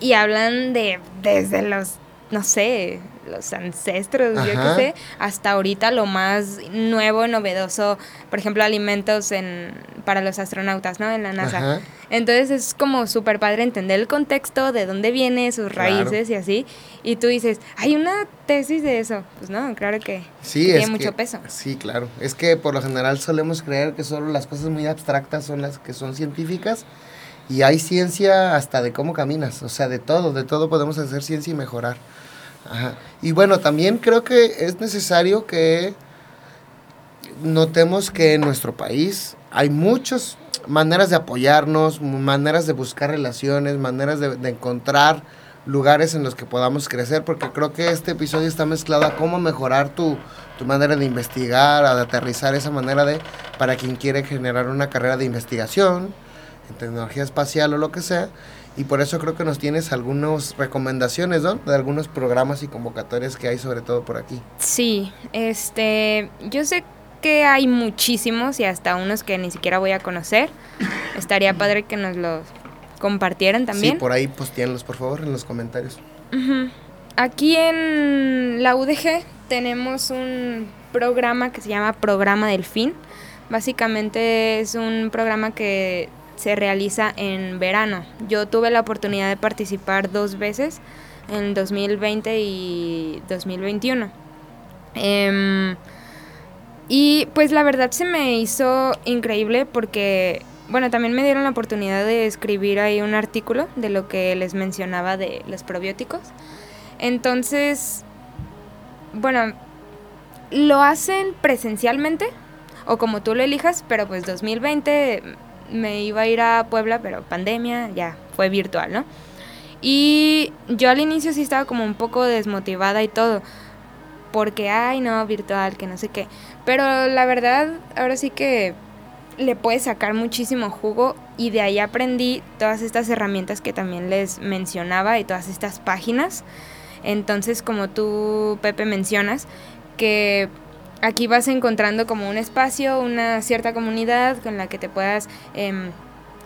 Y hablan de desde los no sé, los ancestros, yo qué sé, hasta ahorita lo más nuevo, novedoso, por ejemplo, alimentos en, para los astronautas, ¿no? En la NASA. Entonces es como súper padre entender el contexto, de dónde viene, sus raíces y así. Y tú dices, hay una tesis de eso. Pues no, claro que, tiene mucho peso. Sí, claro. Es que por lo general solemos creer que solo las cosas muy abstractas son las que son científicas. Y hay ciencia hasta de cómo caminas, o sea, de todo, de todo podemos hacer ciencia y mejorar. Y bueno, también creo que es necesario que notemos que en nuestro país hay muchas maneras de apoyarnos, maneras de buscar relaciones, maneras de, encontrar lugares en los que podamos crecer, porque creo que este episodio está mezclado a cómo mejorar tu, tu manera de investigar, a aterrizar esa manera de, para quien quiere generar una carrera de investigación en tecnología espacial o lo que sea, y por eso creo que nos tienes algunas recomendaciones, ¿no? De algunos programas y convocatorias que hay sobre todo por aquí. Sí, este, yo sé que hay muchísimos y hasta unos que ni siquiera voy a conocer. <laughs> Estaría padre que nos los compartieran también. Sí, por ahí posteanlos, por favor, en los comentarios. Aquí en la UDG tenemos un programa que se llama Programa del Fin. Básicamente es un programa que se realiza en verano. Yo tuve la oportunidad de participar dos veces, en 2020 y 2021. Em, y pues la verdad se me hizo increíble porque, bueno, también me dieron la oportunidad de escribir ahí un artículo de lo que les mencionaba de los probióticos. Entonces, bueno, lo hacen presencialmente o como tú lo elijas, pero pues 2020 me iba a ir a Puebla, pero pandemia, ya fue virtual, ¿no? Y yo al inicio sí estaba como un poco desmotivada y todo, porque, ay, no, virtual, que no sé qué. Pero la verdad, ahora sí que le puedes sacar muchísimo jugo y de ahí aprendí todas estas herramientas que también les mencionaba y todas estas páginas. Entonces, como tú, Pepe, mencionas, que aquí vas encontrando como un espacio, una cierta comunidad con la que te puedas em,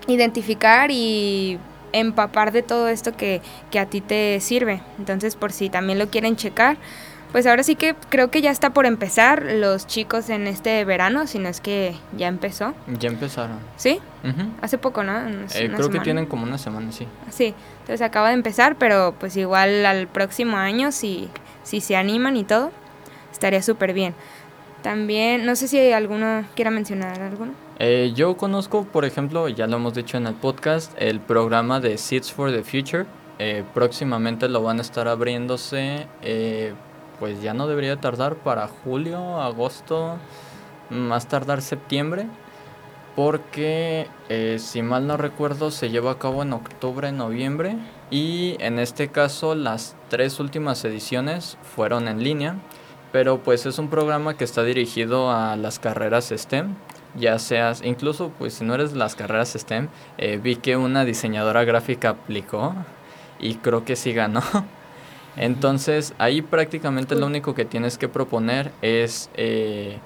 identificar y empapar de todo esto que, que a ti te sirve. Entonces, por si también lo quieren checar, pues ahora sí que creo que ya está por empezar los chicos en este verano, si no es que ya empezó. Ya empezaron. ¿Sí? Hace poco, ¿no? Eh, creo que tienen como una semana, sí. Sí, entonces acaba de empezar, pero pues igual al próximo año, si, si se animan y todo, estaría súper bien. También, no sé si alguno quiera mencionar alguno. Eh, yo conozco, por ejemplo, ya lo hemos dicho en el podcast, el programa de Seeds for the Future. Eh, próximamente lo van a estar abriéndose. Eh, pues ya no debería tardar para julio, agosto, más tardar septiembre porque eh, si mal no recuerdo se lleva a cabo en octubre, noviembre y en este caso las tres últimas ediciones fueron en línea, pero pues es un programa que está dirigido a las carreras STEM, ya seas, incluso pues si no eres de las carreras STEM, eh, vi que una diseñadora gráfica aplicó y creo que sí ganó. Entonces ahí prácticamente lo único que tienes que proponer es eh,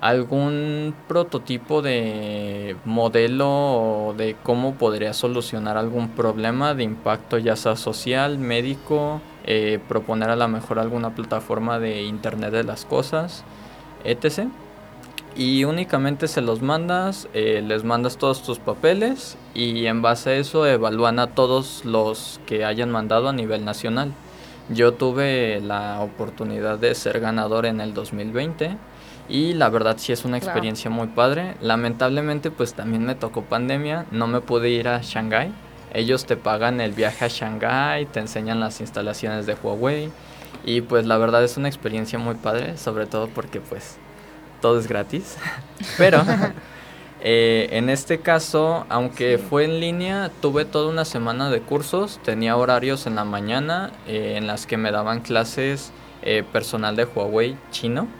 algún prototipo de modelo de cómo podría solucionar algún problema de impacto ya sea social, médico, eh, proponer a lo mejor alguna plataforma de Internet de las Cosas, etc. Y únicamente se los mandas, eh, les mandas todos tus papeles y en base a eso evalúan a todos los que hayan mandado a nivel nacional. Yo tuve la oportunidad de ser ganador en el 2020 y la verdad sí es una experiencia muy padre. Lamentablemente pues también me tocó pandemia, no me pude ir a Shanghai. Ellos te pagan el viaje a Shanghai, te enseñan las instalaciones de Huawei. Y pues la verdad es una experiencia muy padre, sobre todo porque pues todo es gratis. <laughs> Pero <laughs> eh, en este caso, aunque fue en línea, tuve toda una semana de cursos, tenía horarios en la mañana eh, en las que me daban clases eh, personal de Huawei chino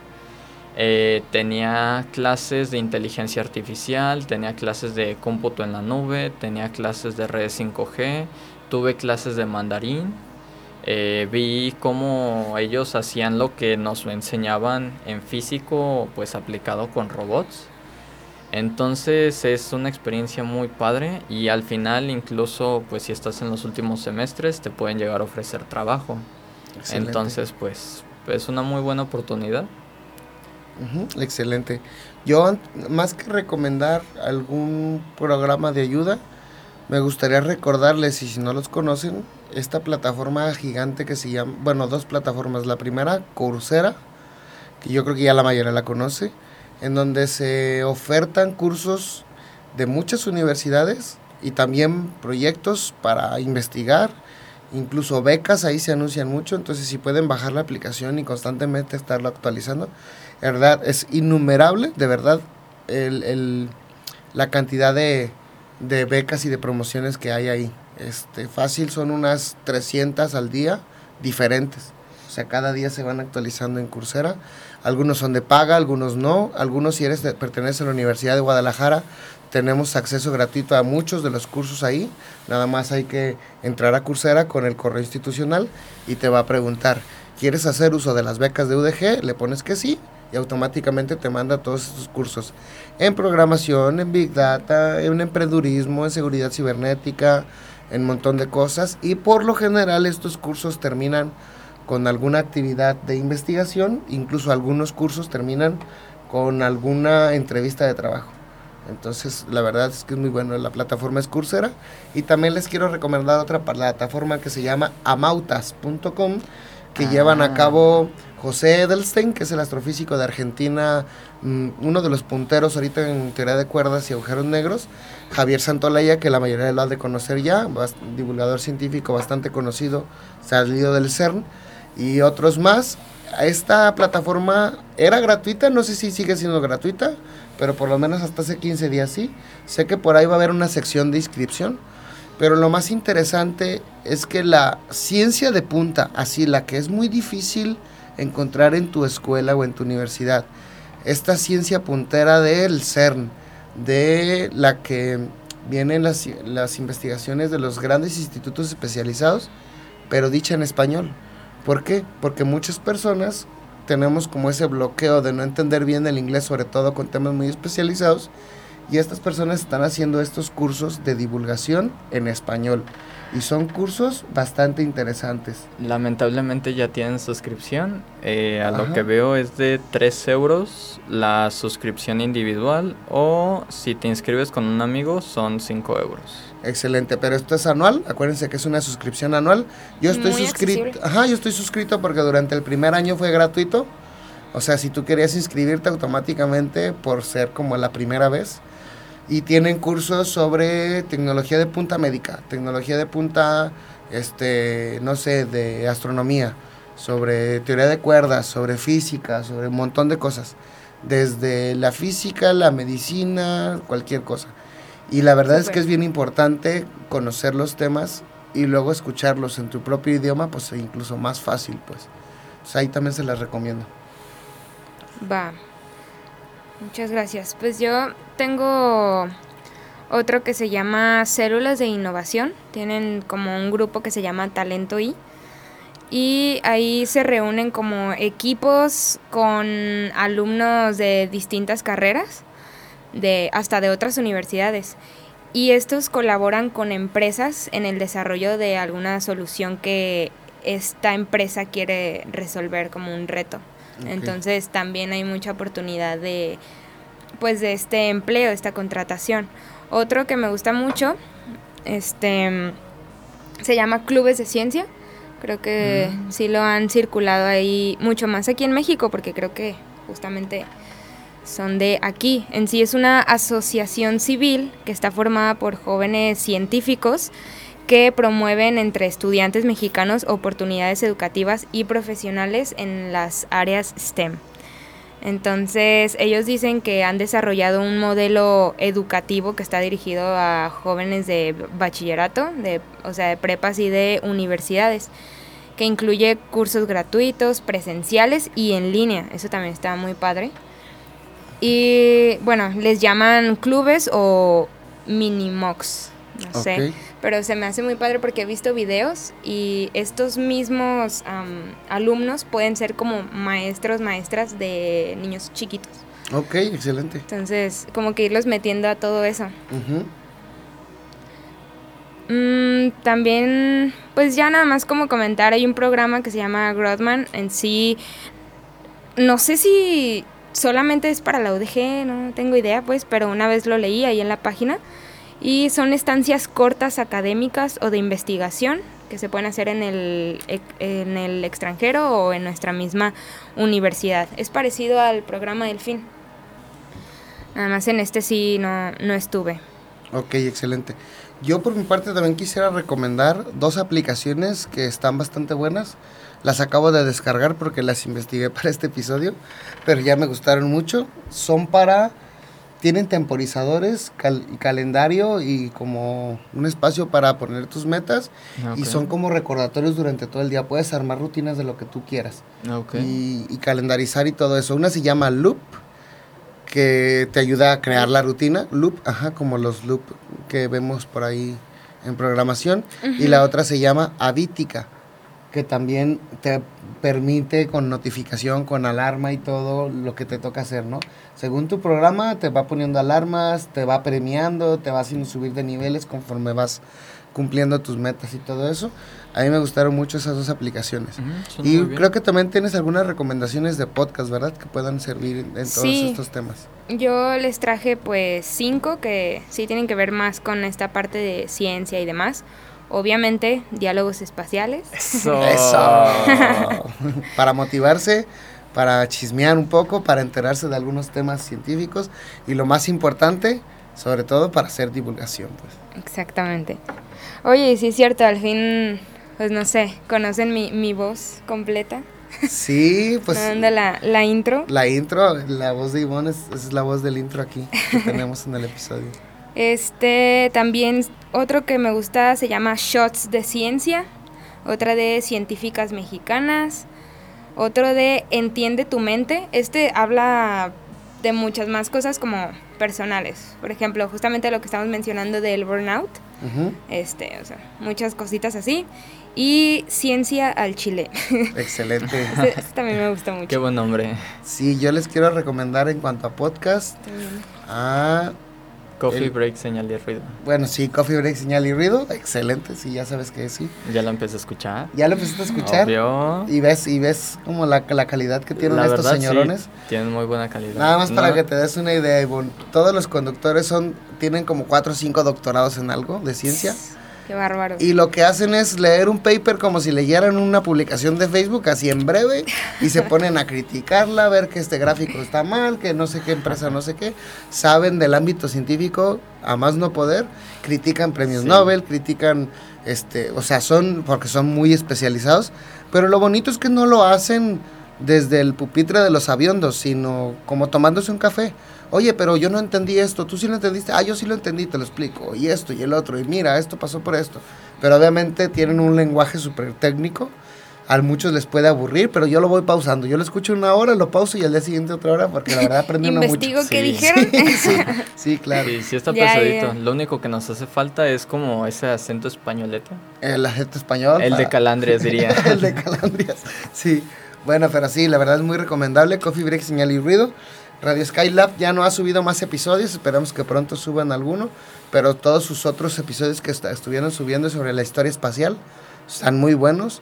eh, tenía clases de inteligencia artificial, tenía clases de cómputo en la nube, tenía clases de redes 5G, tuve clases de mandarín. Eh, vi cómo ellos hacían lo que nos enseñaban en físico, pues aplicado con robots. Entonces es una experiencia muy padre y al final incluso pues si estás en los últimos semestres te pueden llegar a ofrecer trabajo. Entonces pues es una muy buena oportunidad excelente. Yo, más que recomendar algún programa de ayuda, me gustaría recordarles, y si no los conocen, esta plataforma gigante que se llama, bueno, dos plataformas. La primera, Coursera, que yo creo que ya la mayoría la conoce, en donde se ofertan cursos de muchas universidades y también proyectos para investigar, incluso becas, ahí se anuncian mucho, entonces si pueden bajar la aplicación y constantemente estarlo actualizando, verdad, es innumerable, de verdad, el, la cantidad de, becas y de promociones que hay ahí. Este, fácil son unas 300 al día diferentes. O sea, cada día se van actualizando en Coursera. Algunos son de paga, algunos no. Algunos, si eres de, perteneces a la Universidad de Guadalajara, tenemos acceso gratuito a muchos de los cursos ahí. Nada más hay que entrar a Coursera con el correo institucional y te va a preguntar, ¿quieres hacer uso de las becas de UDG? Le pones que sí y automáticamente te manda todos estos cursos en programación, en Big Data, en emprendurismo, en seguridad cibernética, en un montón de cosas. Y por lo general estos cursos terminan con alguna actividad de investigación, incluso algunos cursos terminan con alguna entrevista de trabajo. Entonces, la verdad es que es muy bueno. La plataforma es Coursera. Y también les quiero recomendar otra plataforma que se llama amautas.com, que llevan a ah. cabo José Edelstein, que es el astrofísico de Argentina, mm, uno de los punteros ahorita en teoría de cuerdas y agujeros negros, Javier Santolaya, que la mayoría lo ha de conocer ya, divulgador científico bastante conocido, salido del CERN, y otros más. Esta plataforma era gratuita, no sé si sigue siendo gratuita, pero por lo menos hasta hace 15 días sí. Sé que por ahí va a haber una sección de inscripción, pero lo más interesante es que la ciencia de punta, así la que es muy difícil encontrar en tu escuela o en tu universidad. Esta ciencia puntera del CERN, de la que vienen las, las investigaciones de los grandes institutos especializados, pero dicha en español. ¿Por qué? Porque muchas personas tenemos como ese bloqueo de no entender bien el inglés, sobre todo con temas muy especializados, y estas personas están haciendo estos cursos de divulgación en español y son cursos bastante interesantes. Lamentablemente ya tienen suscripción. Eh, a lo que veo es de 3 euros la suscripción individual o si te inscribes con un amigo son 5 euros. Excelente, pero esto es anual, acuérdense que es una suscripción anual. Yo estoy suscrito, ajá, yo estoy suscrito porque durante el primer año fue gratuito. O sea, si tú querías inscribirte automáticamente por ser como la primera vez, y tienen cursos sobre tecnología de punta médica, tecnología de punta, este, no sé, de astronomía, sobre teoría de cuerdas, sobre física, sobre un montón de cosas. Desde la física, la medicina, cualquier cosa. Y la verdad es que es bien importante conocer los temas y luego escucharlos en tu propio idioma, pues incluso más fácil, pues. ahí también se las recomiendo. Va. Muchas gracias. Pues yo tengo otro que se llama Células de Innovación. Tienen como un grupo que se llama Talento I. Y ahí se reúnen como equipos con alumnos de distintas carreras, de, hasta de otras universidades. Y estos colaboran con empresas en el desarrollo de alguna solución que esta empresa quiere resolver como un reto. Entonces también hay mucha oportunidad de pues de este empleo, esta contratación. Otro que me gusta mucho, este se llama Clubes de Ciencia. Creo que mm. sí lo han circulado ahí mucho más aquí en México porque creo que justamente son de aquí. En sí es una asociación civil que está formada por jóvenes científicos que promueven entre estudiantes mexicanos oportunidades educativas y profesionales en las áreas STEM. Entonces, ellos dicen que han desarrollado un modelo educativo que está dirigido a jóvenes de bachillerato, de, o sea, de prepas y de universidades, que incluye cursos gratuitos, presenciales y en línea. Eso también está muy padre. Y bueno, les llaman clubes o minimox, no sé. Pero se me hace muy padre porque he visto videos y estos mismos alumnos pueden ser como maestros, maestras de niños chiquitos. Ok, excelente. Entonces, como que irlos metiendo a todo eso. Mm, también, pues ya nada más como comentar, hay un programa que se llama Grodman. En sí, no sé si solamente es para la UDG, no tengo idea, pues, pero una vez lo leí ahí en la página. Y son estancias cortas académicas o de investigación que se pueden hacer en el, en el extranjero o en nuestra misma universidad. Es parecido al programa del fin. Nada más en este sí no, no estuve. Ok, excelente. Yo por mi parte también quisiera recomendar dos aplicaciones que están bastante buenas. Las acabo de descargar porque las investigué <laughs> para este episodio, pero ya me gustaron mucho. Son para tienen temporizadores, y calendario y como un espacio para poner tus metas y son como recordatorios durante todo el día. Puedes armar rutinas de lo que tú quieras y, y, calendarizar y todo eso. Una se llama Loop, que te ayuda a crear la rutina. Loop, ajá, como los Loop que vemos por ahí en programación. Y la otra se llama Avítica que también te permite con notificación, con alarma y todo lo que te toca hacer, ¿no? Según tu programa te va poniendo alarmas, te va premiando, te va haciendo subir de niveles conforme vas cumpliendo tus metas y todo eso. A mí me gustaron mucho esas dos aplicaciones. y creo que también tienes algunas recomendaciones de podcast, ¿verdad? Que puedan servir en todos estos temas. Yo les traje pues cinco que sí tienen que ver más con esta parte de ciencia y demás. Obviamente, diálogos espaciales. Eso. <laughs> para motivarse, para chismear un poco, para enterarse de algunos temas científicos y lo más importante, sobre todo para hacer divulgación. Pues. Exactamente. Oye, sí es cierto, al fin, pues no sé, ¿conocen mi, mi voz completa? Sí, pues. ¿Dónde la, la intro? La intro, la voz de Ivonne es, es la voz del intro aquí que tenemos en el episodio. Este también otro que me gusta se llama Shots de Ciencia, otra de Científicas Mexicanas, otro de Entiende tu mente. Este habla de muchas más cosas como personales. Por ejemplo, justamente lo que estamos mencionando del burnout. Este, o sea, muchas cositas así. Y Ciencia al Chile. <laughs> Excelente. este, también me gusta mucho. Qué buen nombre. Sí, yo les quiero recomendar en cuanto a podcast a Coffee Break, Señal y Ruido. Bueno, sí, Coffee Break, Señal y Ruido. Excelente, sí, ya sabes que sí. Ya lo empecé a escuchar. Ya lo empezaste a escuchar. Obvio. Y ves, y ves como la, la calidad que tienen estos señorones. Sí, tienen muy buena calidad. Nada más para que te des una idea, Ivonne. Todos los conductores son, tienen como cuatro o cinco doctorados en algo de ciencia. Qué bárbaro. Y lo que hacen es leer un paper como si leyeran una publicación de Facebook, así en breve, y se ponen a criticarla, a ver que este gráfico está mal, que no sé qué empresa, no sé qué. Saben del ámbito científico a más no poder, critican premios Nobel, critican Este, o sea, son porque son muy especializados, pero lo bonito es que no lo hacen desde el pupitre de los aviondos, sino como tomándose un café. Oye, pero yo no entendí esto, tú sí lo entendiste, ah, yo sí lo entendí, te lo explico, y esto y el otro, y mira, esto pasó por esto. Pero obviamente tienen un lenguaje súper técnico, a muchos les puede aburrir, pero yo lo voy pausando. Yo lo escucho una hora, lo pauso y al día siguiente otra hora, porque la verdad aprendí <laughs> uno mucho. Investigo qué dijeron. <laughs> sí, sí, claro. Sí, sí está pesadito. Lo único que nos hace falta es como ese acento españolete. El acento español. El de Calandrias, diría. <laughs> el de Calandrias, sí. Bueno, pero sí, la verdad es muy recomendable. Coffee Break, Señal y Ruido. Radio Skylab ya no ha subido más episodios, esperamos que pronto suban alguno, pero todos sus otros episodios que estuvieron subiendo sobre la historia espacial están muy buenos.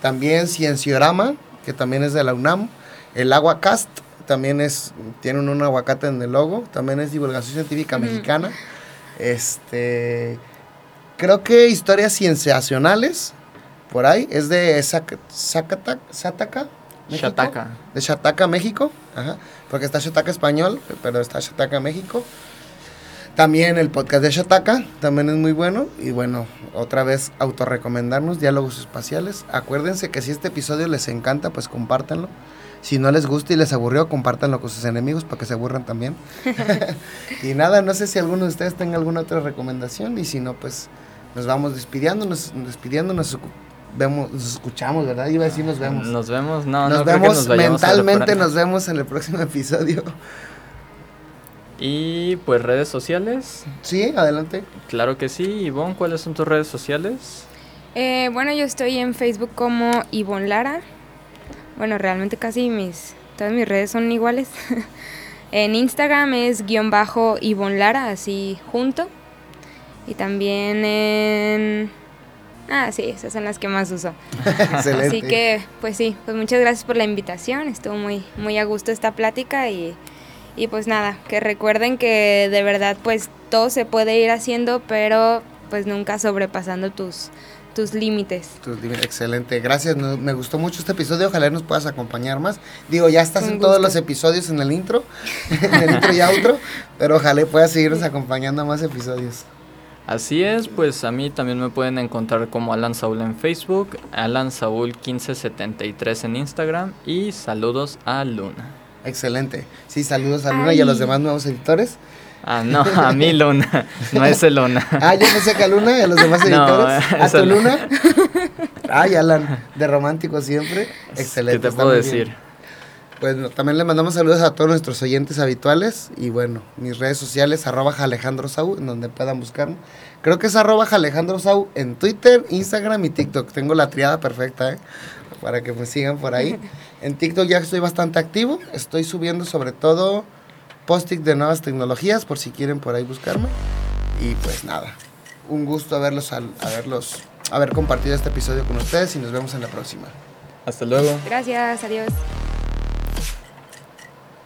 También Cienciorama, que también es de la UNAM. El Aguacast, también es, tienen un aguacate en el logo, también es divulgación científica mexicana. Este, creo que historias cienciacionales, por ahí, es de Zacataka, México, De Chataca, México. Ajá, porque está Chataca español, pero está Chataca México. También el podcast de Chataca, también es muy bueno. Y bueno, otra vez autorrecomendarnos, diálogos espaciales. Acuérdense que si este episodio les encanta, pues compártanlo. Si no les gusta y les aburrió, compártanlo con sus enemigos para que se aburran también. <laughs> <laughs> y nada, no sé si alguno de ustedes tenga alguna otra recomendación. Y si no, pues nos vamos despidiéndonos, despidiéndonos vemos, nos escuchamos, ¿verdad? Iba a decir nos vemos. Nos vemos, no, nos vemos mentalmente, nos vemos en el próximo episodio. Y pues redes sociales. Sí, adelante. Claro que sí. Ivonne, ¿cuáles son tus redes sociales? Eh, bueno, yo estoy en Facebook como Ivonne Lara. Bueno, realmente casi mis, todas mis redes son iguales. <laughs> en Instagram es guion bajo Ivonne Lara, así junto. Y también en Ah, sí, esas son las que más uso. <laughs> Excelente. Así que, pues sí, pues muchas gracias por la invitación. Estuvo muy, muy a gusto esta plática y, y pues nada, que recuerden que de verdad pues todo se puede ir haciendo, pero pues nunca sobrepasando tus, tus límites. Excelente, gracias. me gustó mucho este episodio. Ojalá nos puedas acompañar más. Digo, ya estás en todos los episodios en el intro, <laughs> en el intro y outro, pero ojalá puedas seguirnos acompañando a más episodios. Así es, pues a mí también me pueden encontrar como Alan Saúl en Facebook, Alan Saúl 1573 en Instagram y saludos a Luna. Excelente. Sí, saludos a Luna y a los demás nuevos editores. Ah, no, a mí <laughs> Luna, no es el Luna. Ah, yo sé que a Luna y a los demás <laughs> editores. ¿A tu Luna? Ay, Alan, de romántico siempre. Excelente. ¿Qué te puedo decir? Pues también le mandamos saludos a todos nuestros oyentes habituales y bueno, mis redes sociales, arroba Alejandro Sau, en donde puedan buscarme. Creo que es arroba Alejandro Sau en Twitter, Instagram y TikTok. Tengo la triada perfecta, ¿eh? Para que me sigan por ahí. <laughs> En TikTok ya estoy bastante activo. Estoy subiendo sobre todo post de nuevas tecnologías, por si quieren por ahí buscarme. Y pues nada, un gusto haberlos, haberlos, haber compartido este episodio con ustedes y nos vemos en la próxima. Hasta luego. Gracias, adiós.